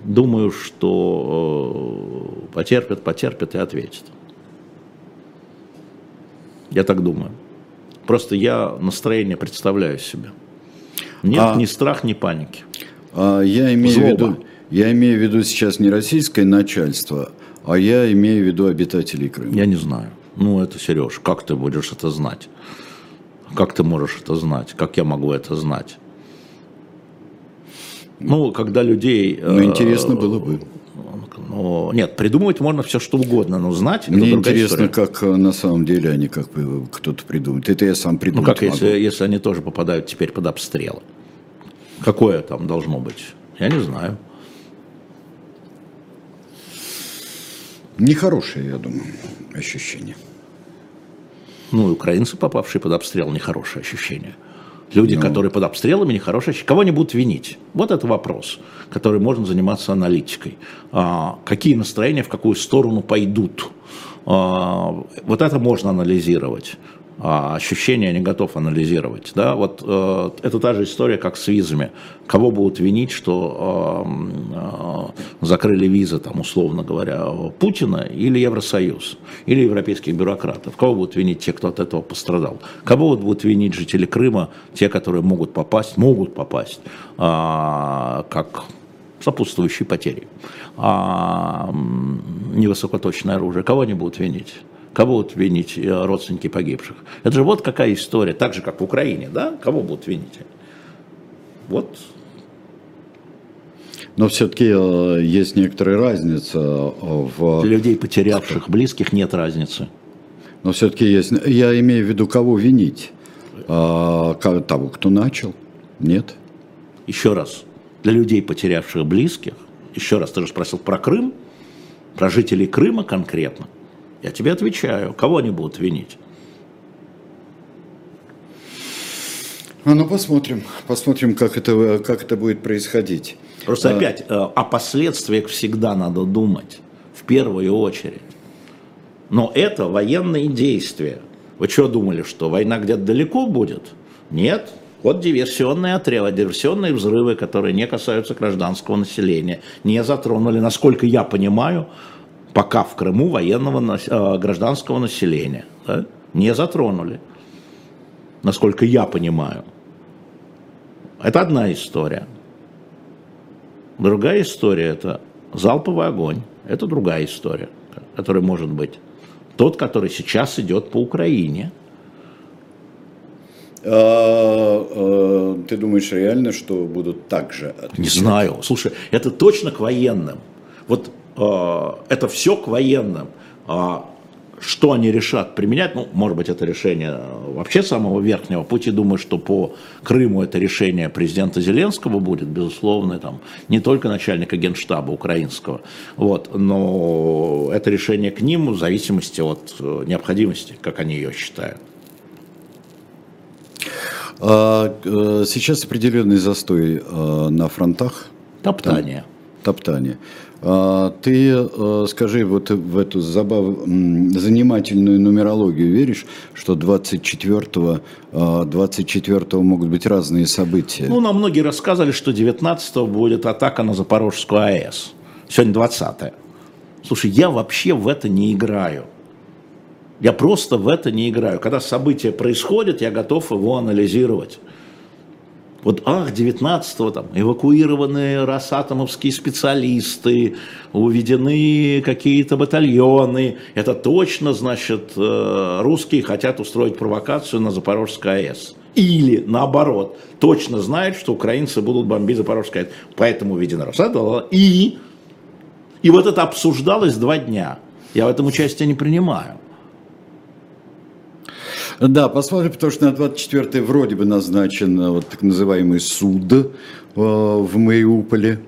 Думаю, что э, потерпят, потерпят и ответят. Я так думаю. Просто я настроение представляю себе. Нет а, ни страх, ни паники. А я имею в виду, я имею в виду сейчас не российское начальство, а я имею в виду обитателей Крыма. Я не знаю. Ну, это, Сереж, как ты будешь это знать? Как ты можешь это знать? Как я могу это знать? Ну, когда людей... Ну, интересно э, было бы. Ну, нет, придумывать можно все что угодно, но знать... Мне интересно, история. как э, на самом деле они как бы кто-то придумает. Это я сам придумал. Ну, как если, если они тоже попадают теперь под обстрелы? Какое там должно быть? Я не знаю. Нехорошее, я думаю, ощущение. Ну, украинцы, попавшие под обстрел, нехорошее ощущение. Люди, ну... которые под обстрелами, нехорошее ощущение. Кого они будут винить? Вот это вопрос, который можно заниматься аналитикой. А, какие настроения в какую сторону пойдут? А, вот это можно анализировать ощущения не готов анализировать. Да? Вот э, это та же история, как с визами. Кого будут винить, что э, э, закрыли визы, там, условно говоря, Путина или Евросоюз, или европейских бюрократов. Кого будут винить те, кто от этого пострадал? Кого будут винить жители Крыма, те, которые могут попасть, могут попасть, а, как сопутствующие потери, а, невысокоточное оружие? Кого они будут винить? Кого будут винить э, родственники погибших? Это же вот какая история, так же, как в Украине, да? Кого будут винить? Вот но все-таки э, есть некоторая разница э, в... Для людей, потерявших близких, нет разницы. Но все-таки есть... Я имею в виду, кого винить? А, того, кто начал? Нет? Еще раз. Для людей, потерявших близких, еще раз, ты же спросил про Крым, про жителей Крыма конкретно. Я тебе отвечаю, кого они будут винить? А ну посмотрим, посмотрим, как это, как это будет происходить. Просто а... опять, э, о последствиях всегда надо думать, в первую очередь. Но это военные действия. Вы что думали, что война где-то далеко будет? Нет. Вот диверсионные отряды, диверсионные взрывы, которые не касаются гражданского населения, не затронули, насколько я понимаю, пока в Крыму военного э, гражданского населения. Да? Не затронули, насколько я понимаю. Это одна история. Другая история – это залповый огонь. Это другая история, которая может быть. Тот, который сейчас идет по Украине. А, а, ты думаешь реально, что будут так же? Отвечать? Не знаю. Слушай, это точно к военным. Вот это все к военным. А, что они решат применять, ну, может быть, это решение вообще самого верхнего пути. Думаю, что по Крыму это решение президента Зеленского будет, безусловно, там, не только начальника генштаба украинского, вот, но это решение к ним в зависимости от э, необходимости, как они ее считают. А, э, сейчас определенный застой э, на фронтах. Топтание. Там, топтание. А, ты э, скажи, вот в эту забав... занимательную нумерологию веришь, что 24-го 24 а, могут быть разные события? Ну, нам многие рассказывали, что 19-го будет атака на Запорожскую АЭС. Сегодня 20-е. Слушай, я вообще в это не играю. Я просто в это не играю. Когда событие происходит, я готов его анализировать. Вот, ах, 19-го там эвакуированы росатомовские специалисты, уведены какие-то батальоны. Это точно, значит, э, русские хотят устроить провокацию на Запорожской АЭС. Или, наоборот, точно знают, что украинцы будут бомбить Запорожскую АЭС. Поэтому введена Росатомова. И, и вот это обсуждалось два дня. Я в этом участие не принимаю. Да, посмотрим, потому что на 24 вроде бы назначен э, вот так называемый суд э, в Мариуполе.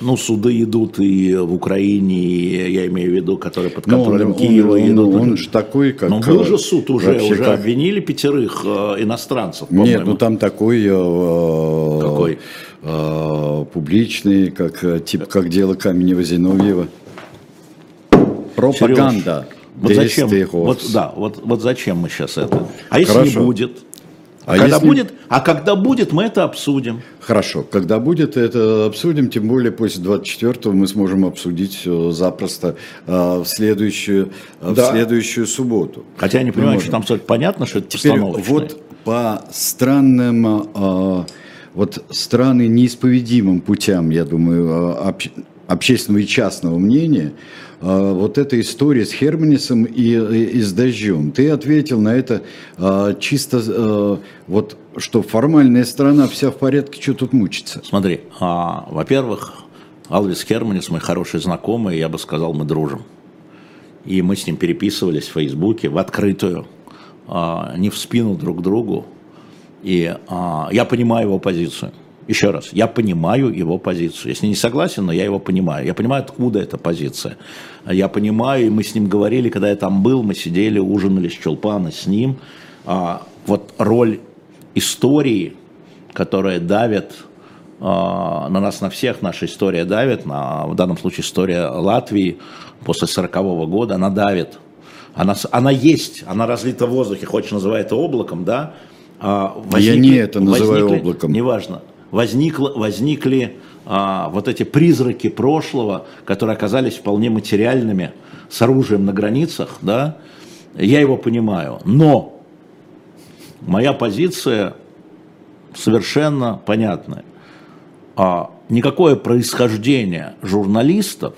Ну, суды идут и в Украине, я имею в виду, которые под ну, контролем он, Киева он, идут. Он, он же такой, как... Но был же суд уже, уже как... обвинили пятерых э, иностранцев, Нет, ну там такой... Э, Какой? Э, публичный, как, э, типа, как дело Каменева-Зиновьева. Пропаганда. Сереж, вот зачем, вот, да, вот, вот зачем мы сейчас это? А если Хорошо. не будет? А, когда если... будет, а когда будет, мы это обсудим. Хорошо, когда будет, это обсудим, тем более после 24-го мы сможем обсудить запросто э, в следующую, да. в следующую субботу. Хотя я не понимаю, что там все понятно, что это Теперь вот по странным, э, вот страны неисповедимым путям, я думаю, об, общественного и частного мнения, а, вот эта история с Херманисом и, и, и с дождем. Ты ответил на это а, чисто а, вот, что формальная сторона вся в порядке, что тут мучиться? Смотри, а, во-первых, Алвис Херманис мой хороший знакомый, я бы сказал, мы дружим. И мы с ним переписывались в Фейсбуке в открытую, а, не в спину друг другу. И а, я понимаю его позицию. Еще раз, я понимаю его позицию. Если не согласен, но я его понимаю. Я понимаю, откуда эта позиция. Я понимаю, и мы с ним говорили, когда я там был, мы сидели, ужинали с Чулпана, с ним. А, вот роль истории, которая давит а, на нас, на всех, наша история давит, на, в данном случае история Латвии после 40 -го года, она давит. Она, она есть, она разлита в воздухе, хочешь называй это облаком, да? А, возникли, Я не это называю возникли, облаком. Неважно возникло, возникли а, вот эти призраки прошлого, которые оказались вполне материальными, с оружием на границах, да, я его понимаю. Но моя позиция совершенно понятная. А никакое происхождение журналистов,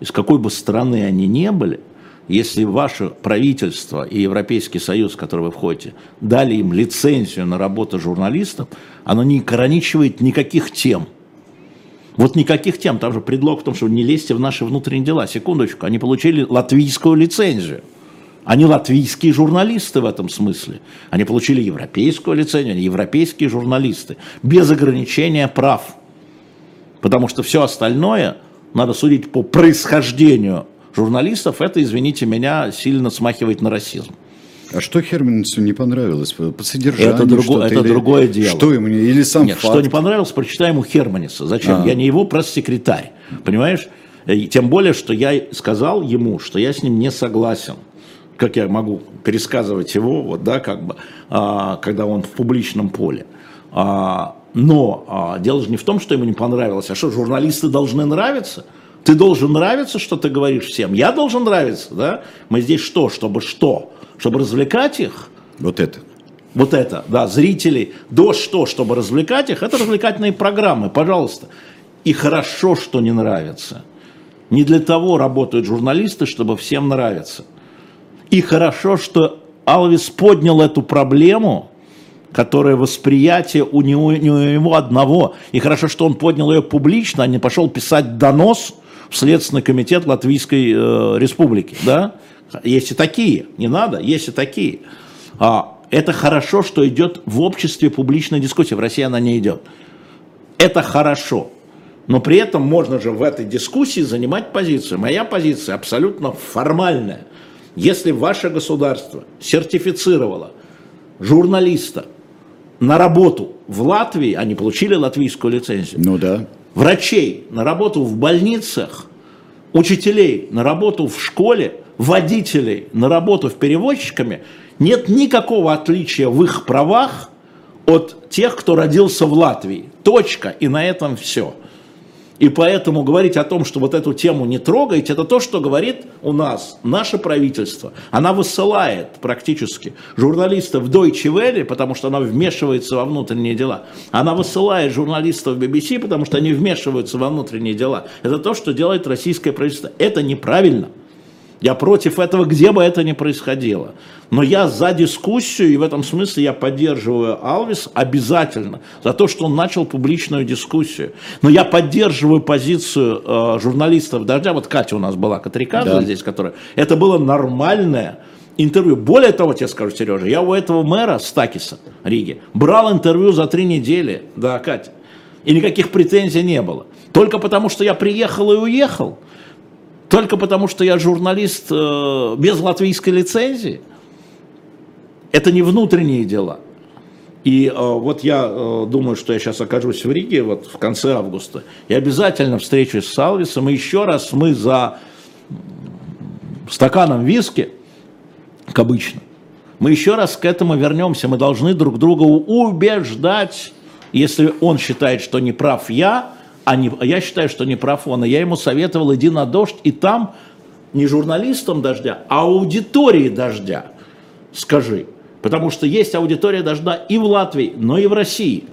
из какой бы страны они ни были, если ваше правительство и Европейский Союз, в который вы входите, дали им лицензию на работу журналистов, оно не ограничивает никаких тем. Вот никаких тем, там же предлог в том, что не лезьте в наши внутренние дела. Секундочку, они получили латвийскую лицензию. Они латвийские журналисты в этом смысле. Они получили европейскую лицензию, они европейские журналисты. Без ограничения прав. Потому что все остальное надо судить по происхождению журналистов. Это, извините меня, сильно смахивает на расизм. А что Херманцу не понравилось? По содержанию это, друго, это или... другое дело. Что ему не... Или сам Нет, факт? что не понравилось, прочитай ему Херманиса. Зачем? А. Я не его пресс-секретарь. Понимаешь? И тем более, что я сказал ему, что я с ним не согласен как я могу пересказывать его, вот, да, как бы, а, когда он в публичном поле. А, но а, дело же не в том, что ему не понравилось, а что журналисты должны нравиться. Ты должен нравиться, что ты говоришь всем. Я должен нравиться, да? Мы здесь что, чтобы что? Чтобы развлекать их? Вот это. Вот это, да, зрителей. До что, чтобы развлекать их? Это развлекательные программы, пожалуйста. И хорошо, что не нравится. Не для того работают журналисты, чтобы всем нравиться. И хорошо, что Алвис поднял эту проблему, которая восприятие у него, не у него одного. И хорошо, что он поднял ее публично, а не пошел писать донос в Следственный комитет Латвийской э, Республики. Да? Есть и такие, не надо, есть и такие. А, это хорошо, что идет в обществе публичная дискуссия. В России она не идет. Это хорошо. Но при этом можно же в этой дискуссии занимать позицию. Моя позиция абсолютно формальная – если ваше государство сертифицировало журналиста на работу в Латвии, они получили латвийскую лицензию. Ну да. Врачей на работу в больницах, учителей на работу в школе, водителей на работу в перевозчиками, нет никакого отличия в их правах от тех, кто родился в Латвии. Точка. И на этом все. И поэтому говорить о том, что вот эту тему не трогайте, это то, что говорит у нас наше правительство. Она высылает практически журналистов в Deutsche Welle, потому что она вмешивается во внутренние дела. Она высылает журналистов в BBC, потому что они вмешиваются во внутренние дела. Это то, что делает российское правительство. Это неправильно. Я против этого, где бы это ни происходило. Но я за дискуссию, и в этом смысле я поддерживаю Алвис обязательно, за то, что он начал публичную дискуссию. Но я поддерживаю позицию э, журналистов «Дождя». Вот Катя у нас была, Катрикадзе да. здесь, которая... Это было нормальное интервью. Более того, тебе скажу, Сережа, я у этого мэра Стакиса Риги брал интервью за три недели, да, Катя, и никаких претензий не было. Только потому, что я приехал и уехал – только потому, что я журналист э, без латвийской лицензии. Это не внутренние дела. И э, вот я э, думаю, что я сейчас окажусь в Риге вот в конце августа. И обязательно встречусь с Алвисом. И еще раз мы за стаканом виски, как обычно, мы еще раз к этому вернемся. Мы должны друг друга убеждать, если он считает, что не прав я, а, не, я считаю, что не прав он. Я ему советовал, иди на дождь, и там не журналистам дождя, а аудитории дождя скажи. Потому что есть аудитория дождя и в Латвии, но и в России.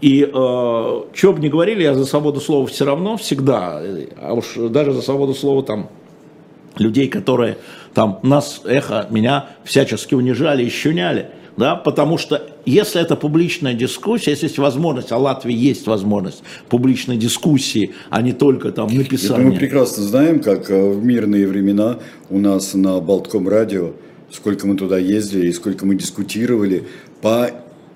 И э, что бы ни говорили, я за свободу слова все равно, всегда, а уж даже за свободу слова там людей, которые там нас, эхо, меня всячески унижали и щуняли – да, потому что если это публичная дискуссия, если есть возможность, а Латвии есть возможность публичной дискуссии, а не только там написания. Это мы прекрасно знаем, как э, в мирные времена у нас на Болтком радио, сколько мы туда ездили и сколько мы дискутировали по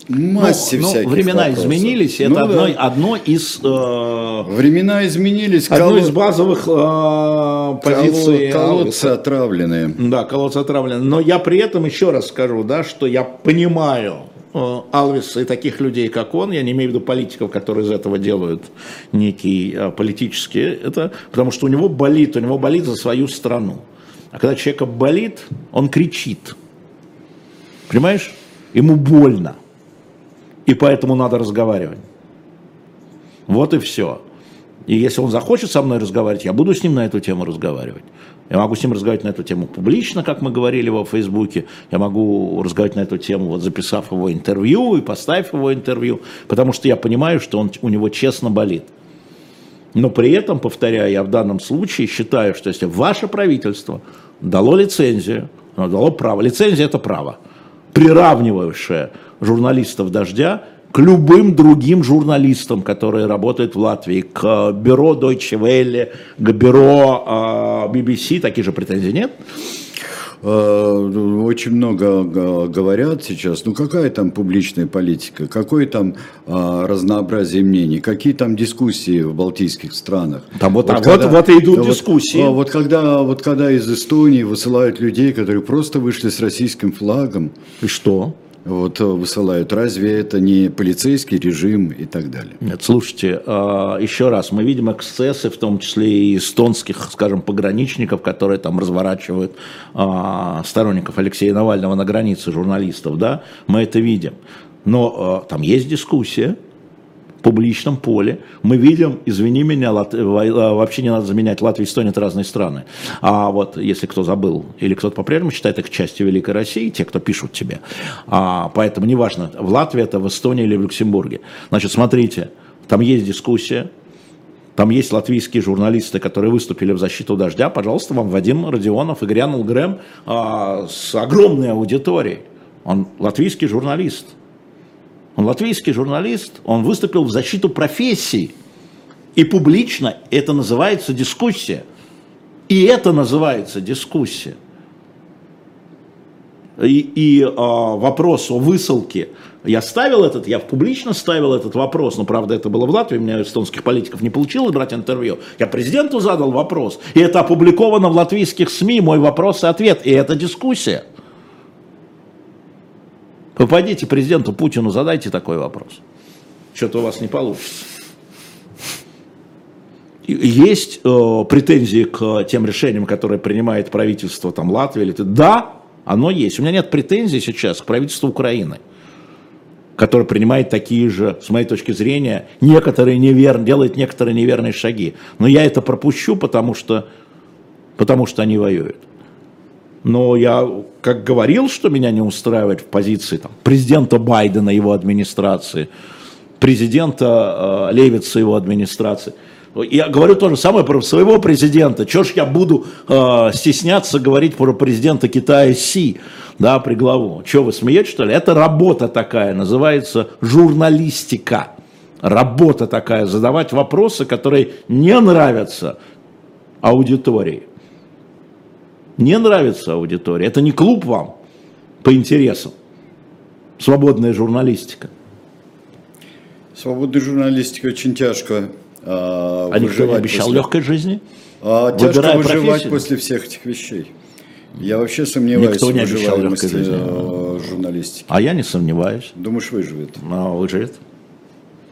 массе ну, всяких ну, Времена вопросов. изменились, это ну, одно, да. одно из... Э, времена изменились. Одно колод... из базовых э, позиций. Колодцы отравленные. Да, колодцы отравленные. Но я при этом еще раз скажу, да, что я понимаю э, и таких людей, как он, я не имею в виду политиков, которые из этого делают некий э, политический, это потому что у него болит, у него болит за свою страну. А когда человека болит, он кричит. Понимаешь? Ему больно. И поэтому надо разговаривать. Вот и все. И если он захочет со мной разговаривать, я буду с ним на эту тему разговаривать. Я могу с ним разговаривать на эту тему публично, как мы говорили во Фейсбуке. Я могу разговаривать на эту тему, вот записав его интервью и поставив его интервью, потому что я понимаю, что он, у него честно болит. Но при этом, повторяю, я в данном случае считаю, что если ваше правительство дало лицензию, дало право, лицензия это право, приравнивающее журналистов «Дождя» к любым другим журналистам, которые работают в Латвии, к бюро Deutsche Welle, к бюро BBC, такие же претензии нет? Э, очень много говорят сейчас, ну какая там публичная политика, какое там а, разнообразие мнений, какие там дискуссии в балтийских странах. Там вот, вот, а когда, вот, вот и идут вот, дискуссии. Вот когда, вот когда из Эстонии высылают людей, которые просто вышли с российским флагом. И что? Вот э, высылают. Разве это не полицейский режим и так далее? Нет, слушайте, а, еще раз, мы видим эксцессы, в том числе и эстонских, скажем, пограничников, которые там разворачивают а, сторонников Алексея Навального на границе журналистов, да, мы это видим. Но а, там есть дискуссия, публичном поле мы видим, извини меня, Лат... Э, вообще не надо заменять Латвию и Эстонию, это разные страны. А вот если кто забыл, или кто-то по-прежнему считает их частью Великой России, те, кто пишут тебе. А, поэтому неважно, в Латвии это, в Эстонии или в Люксембурге. Значит, смотрите, там есть дискуссия, там есть латвийские журналисты, которые выступили в защиту дождя. Пожалуйста, вам Вадим Родионов, Игорь Грэм а, с огромной аудиторией. Он латвийский журналист. Он латвийский журналист, он выступил в защиту профессии. И публично это называется дискуссия. И это называется дискуссия. И, и а, вопрос о высылке, я ставил этот, я публично ставил этот вопрос, но правда это было в Латвии, у меня эстонских политиков не получилось брать интервью. Я президенту задал вопрос, и это опубликовано в латвийских СМИ, мой вопрос и ответ, и это дискуссия. Вы пойдите президенту Путину, задайте такой вопрос. Что-то у вас не получится. Есть э, претензии к тем решениям, которые принимает правительство там, Латвии или Да, оно есть. У меня нет претензий сейчас к правительству Украины, которое принимает такие же, с моей точки зрения, некоторые неверные, делает некоторые неверные шаги. Но я это пропущу, потому что, потому что они воюют. Но я, как говорил, что меня не устраивает в позиции там, президента Байдена, его администрации, президента э, Левица, его администрации. Я говорю то же самое про своего президента. Чего ж я буду э, стесняться говорить про президента Китая Си, да, при главу. Чего вы смеетесь, что ли? Это работа такая, называется журналистика. Работа такая, задавать вопросы, которые не нравятся аудитории не нравится аудитории, это не клуб вам по интересам. Свободная журналистика. Свободная журналистика очень тяжко а, а никто не обещал после... легкой жизни? А, тяжко выживать профессию? после всех этих вещей. Я вообще сомневаюсь Никто не в выживаемости жизни. Э, журналистики. А я не сомневаюсь. Думаешь, выживет? А, выживет.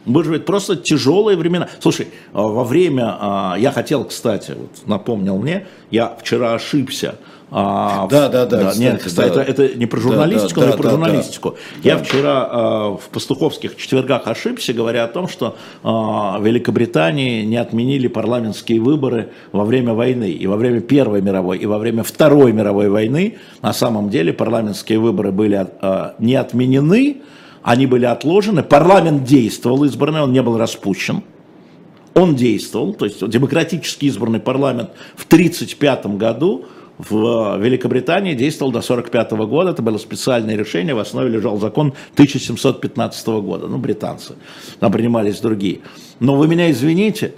Выживет просто тяжелые времена. Слушай, а, во время, а, я хотел, кстати, вот напомнил мне, я вчера ошибся. А, да, да, да. да кстати, нет, кстати, да. Это, это не про журналистику, да, да, но и про да, журналистику. Да. Я вчера а, в пастуховских четвергах ошибся, говоря о том, что в Великобритании не отменили парламентские выборы во время войны. И во время Первой мировой, и во время Второй мировой войны на самом деле парламентские выборы были не отменены, они были отложены, парламент действовал избранный, он не был распущен, он действовал, то есть демократически избранный парламент в 1935 году в Великобритании действовал до 1945 года, это было специальное решение, в основе лежал закон 1715 года, ну, британцы, там принимались другие. Но вы меня извините,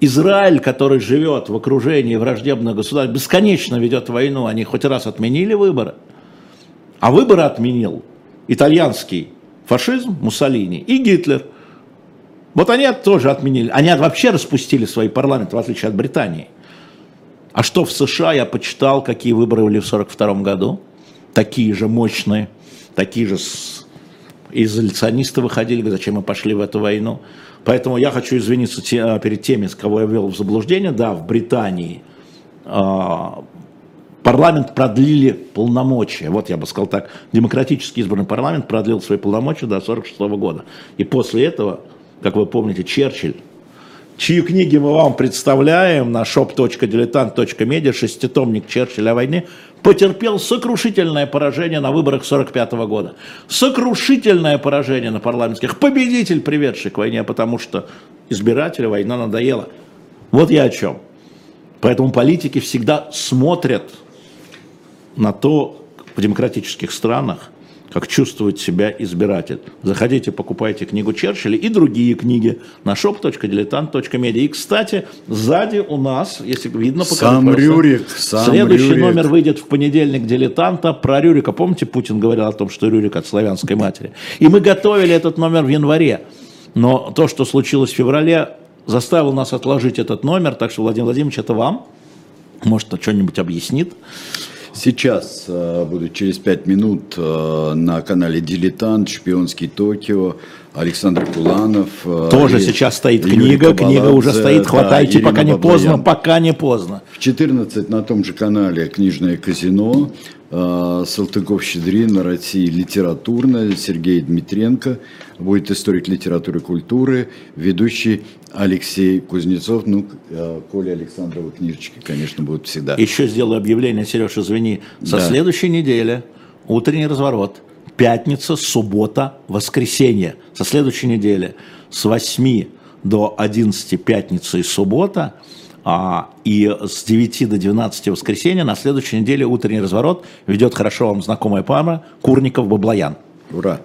Израиль, который живет в окружении враждебного государства, бесконечно ведет войну, они хоть раз отменили выборы, а выборы отменил итальянский фашизм, Муссолини и Гитлер. Вот они тоже отменили, они вообще распустили свои парламенты, в отличие от Британии. А что в США, я почитал, какие выборы были в 1942 году, такие же мощные, такие же изоляционисты выходили, зачем мы пошли в эту войну. Поэтому я хочу извиниться перед теми, с кого я ввел в заблуждение. Да, в Британии а, парламент продлили полномочия. Вот я бы сказал так, демократически избранный парламент продлил свои полномочия до 1946 года. И после этого, как вы помните, Черчилль чьи книги мы вам представляем на shop.diletant.media, шеститомник Черчилля о войне, потерпел сокрушительное поражение на выборах 45 года. Сокрушительное поражение на парламентских. Победитель, приведший к войне, потому что избирателю война надоела. Вот я о чем. Поэтому политики всегда смотрят на то в демократических странах, как чувствует себя избиратель. Заходите, покупайте книгу Черчилля и другие книги на shop.diletant.media. И, кстати, сзади у нас, если видно, сам Рюрик, сам следующий Рюрик. номер выйдет в понедельник «Дилетанта» про Рюрика. Помните, Путин говорил о том, что Рюрик от славянской матери? И мы готовили этот номер в январе. Но то, что случилось в феврале, заставило нас отложить этот номер. Так что, Владимир Владимирович, это вам. Может, что-нибудь объяснит. Сейчас э, будет через пять минут э, на канале «Дилетант», «Шпионский Токио», Александр Куланов. Э, Тоже и, сейчас стоит книга, книга уже стоит, хватайте, да, пока не поздно, пока не поздно. В 14 на том же канале «Книжное казино», Салтыков-Щедрин, России литературная, Сергей Дмитренко, будет историк литературы и культуры, ведущий Алексей Кузнецов, ну, Коля Александрова книжечки, конечно, будут всегда. Еще сделаю объявление, Сереж, извини, со да. следующей недели утренний разворот, пятница, суббота, воскресенье, со следующей недели с 8 до 11 пятница и суббота – а, и с 9 до 12 воскресенья на следующей неделе утренний разворот ведет хорошо вам знакомая пара Курников-Баблоян. Ура!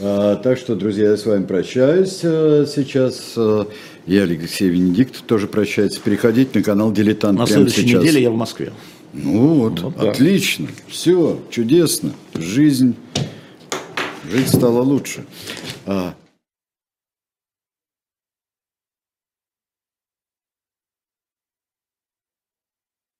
А, так что, друзья, я с вами прощаюсь а, сейчас. А, я, Алексей Венедикт, тоже прощаюсь. Переходите на канал Дилетант на прямо следующей сейчас. неделе я в Москве. Ну вот, вот да. отлично. Все, чудесно. Жизнь, жизнь стала лучше. А,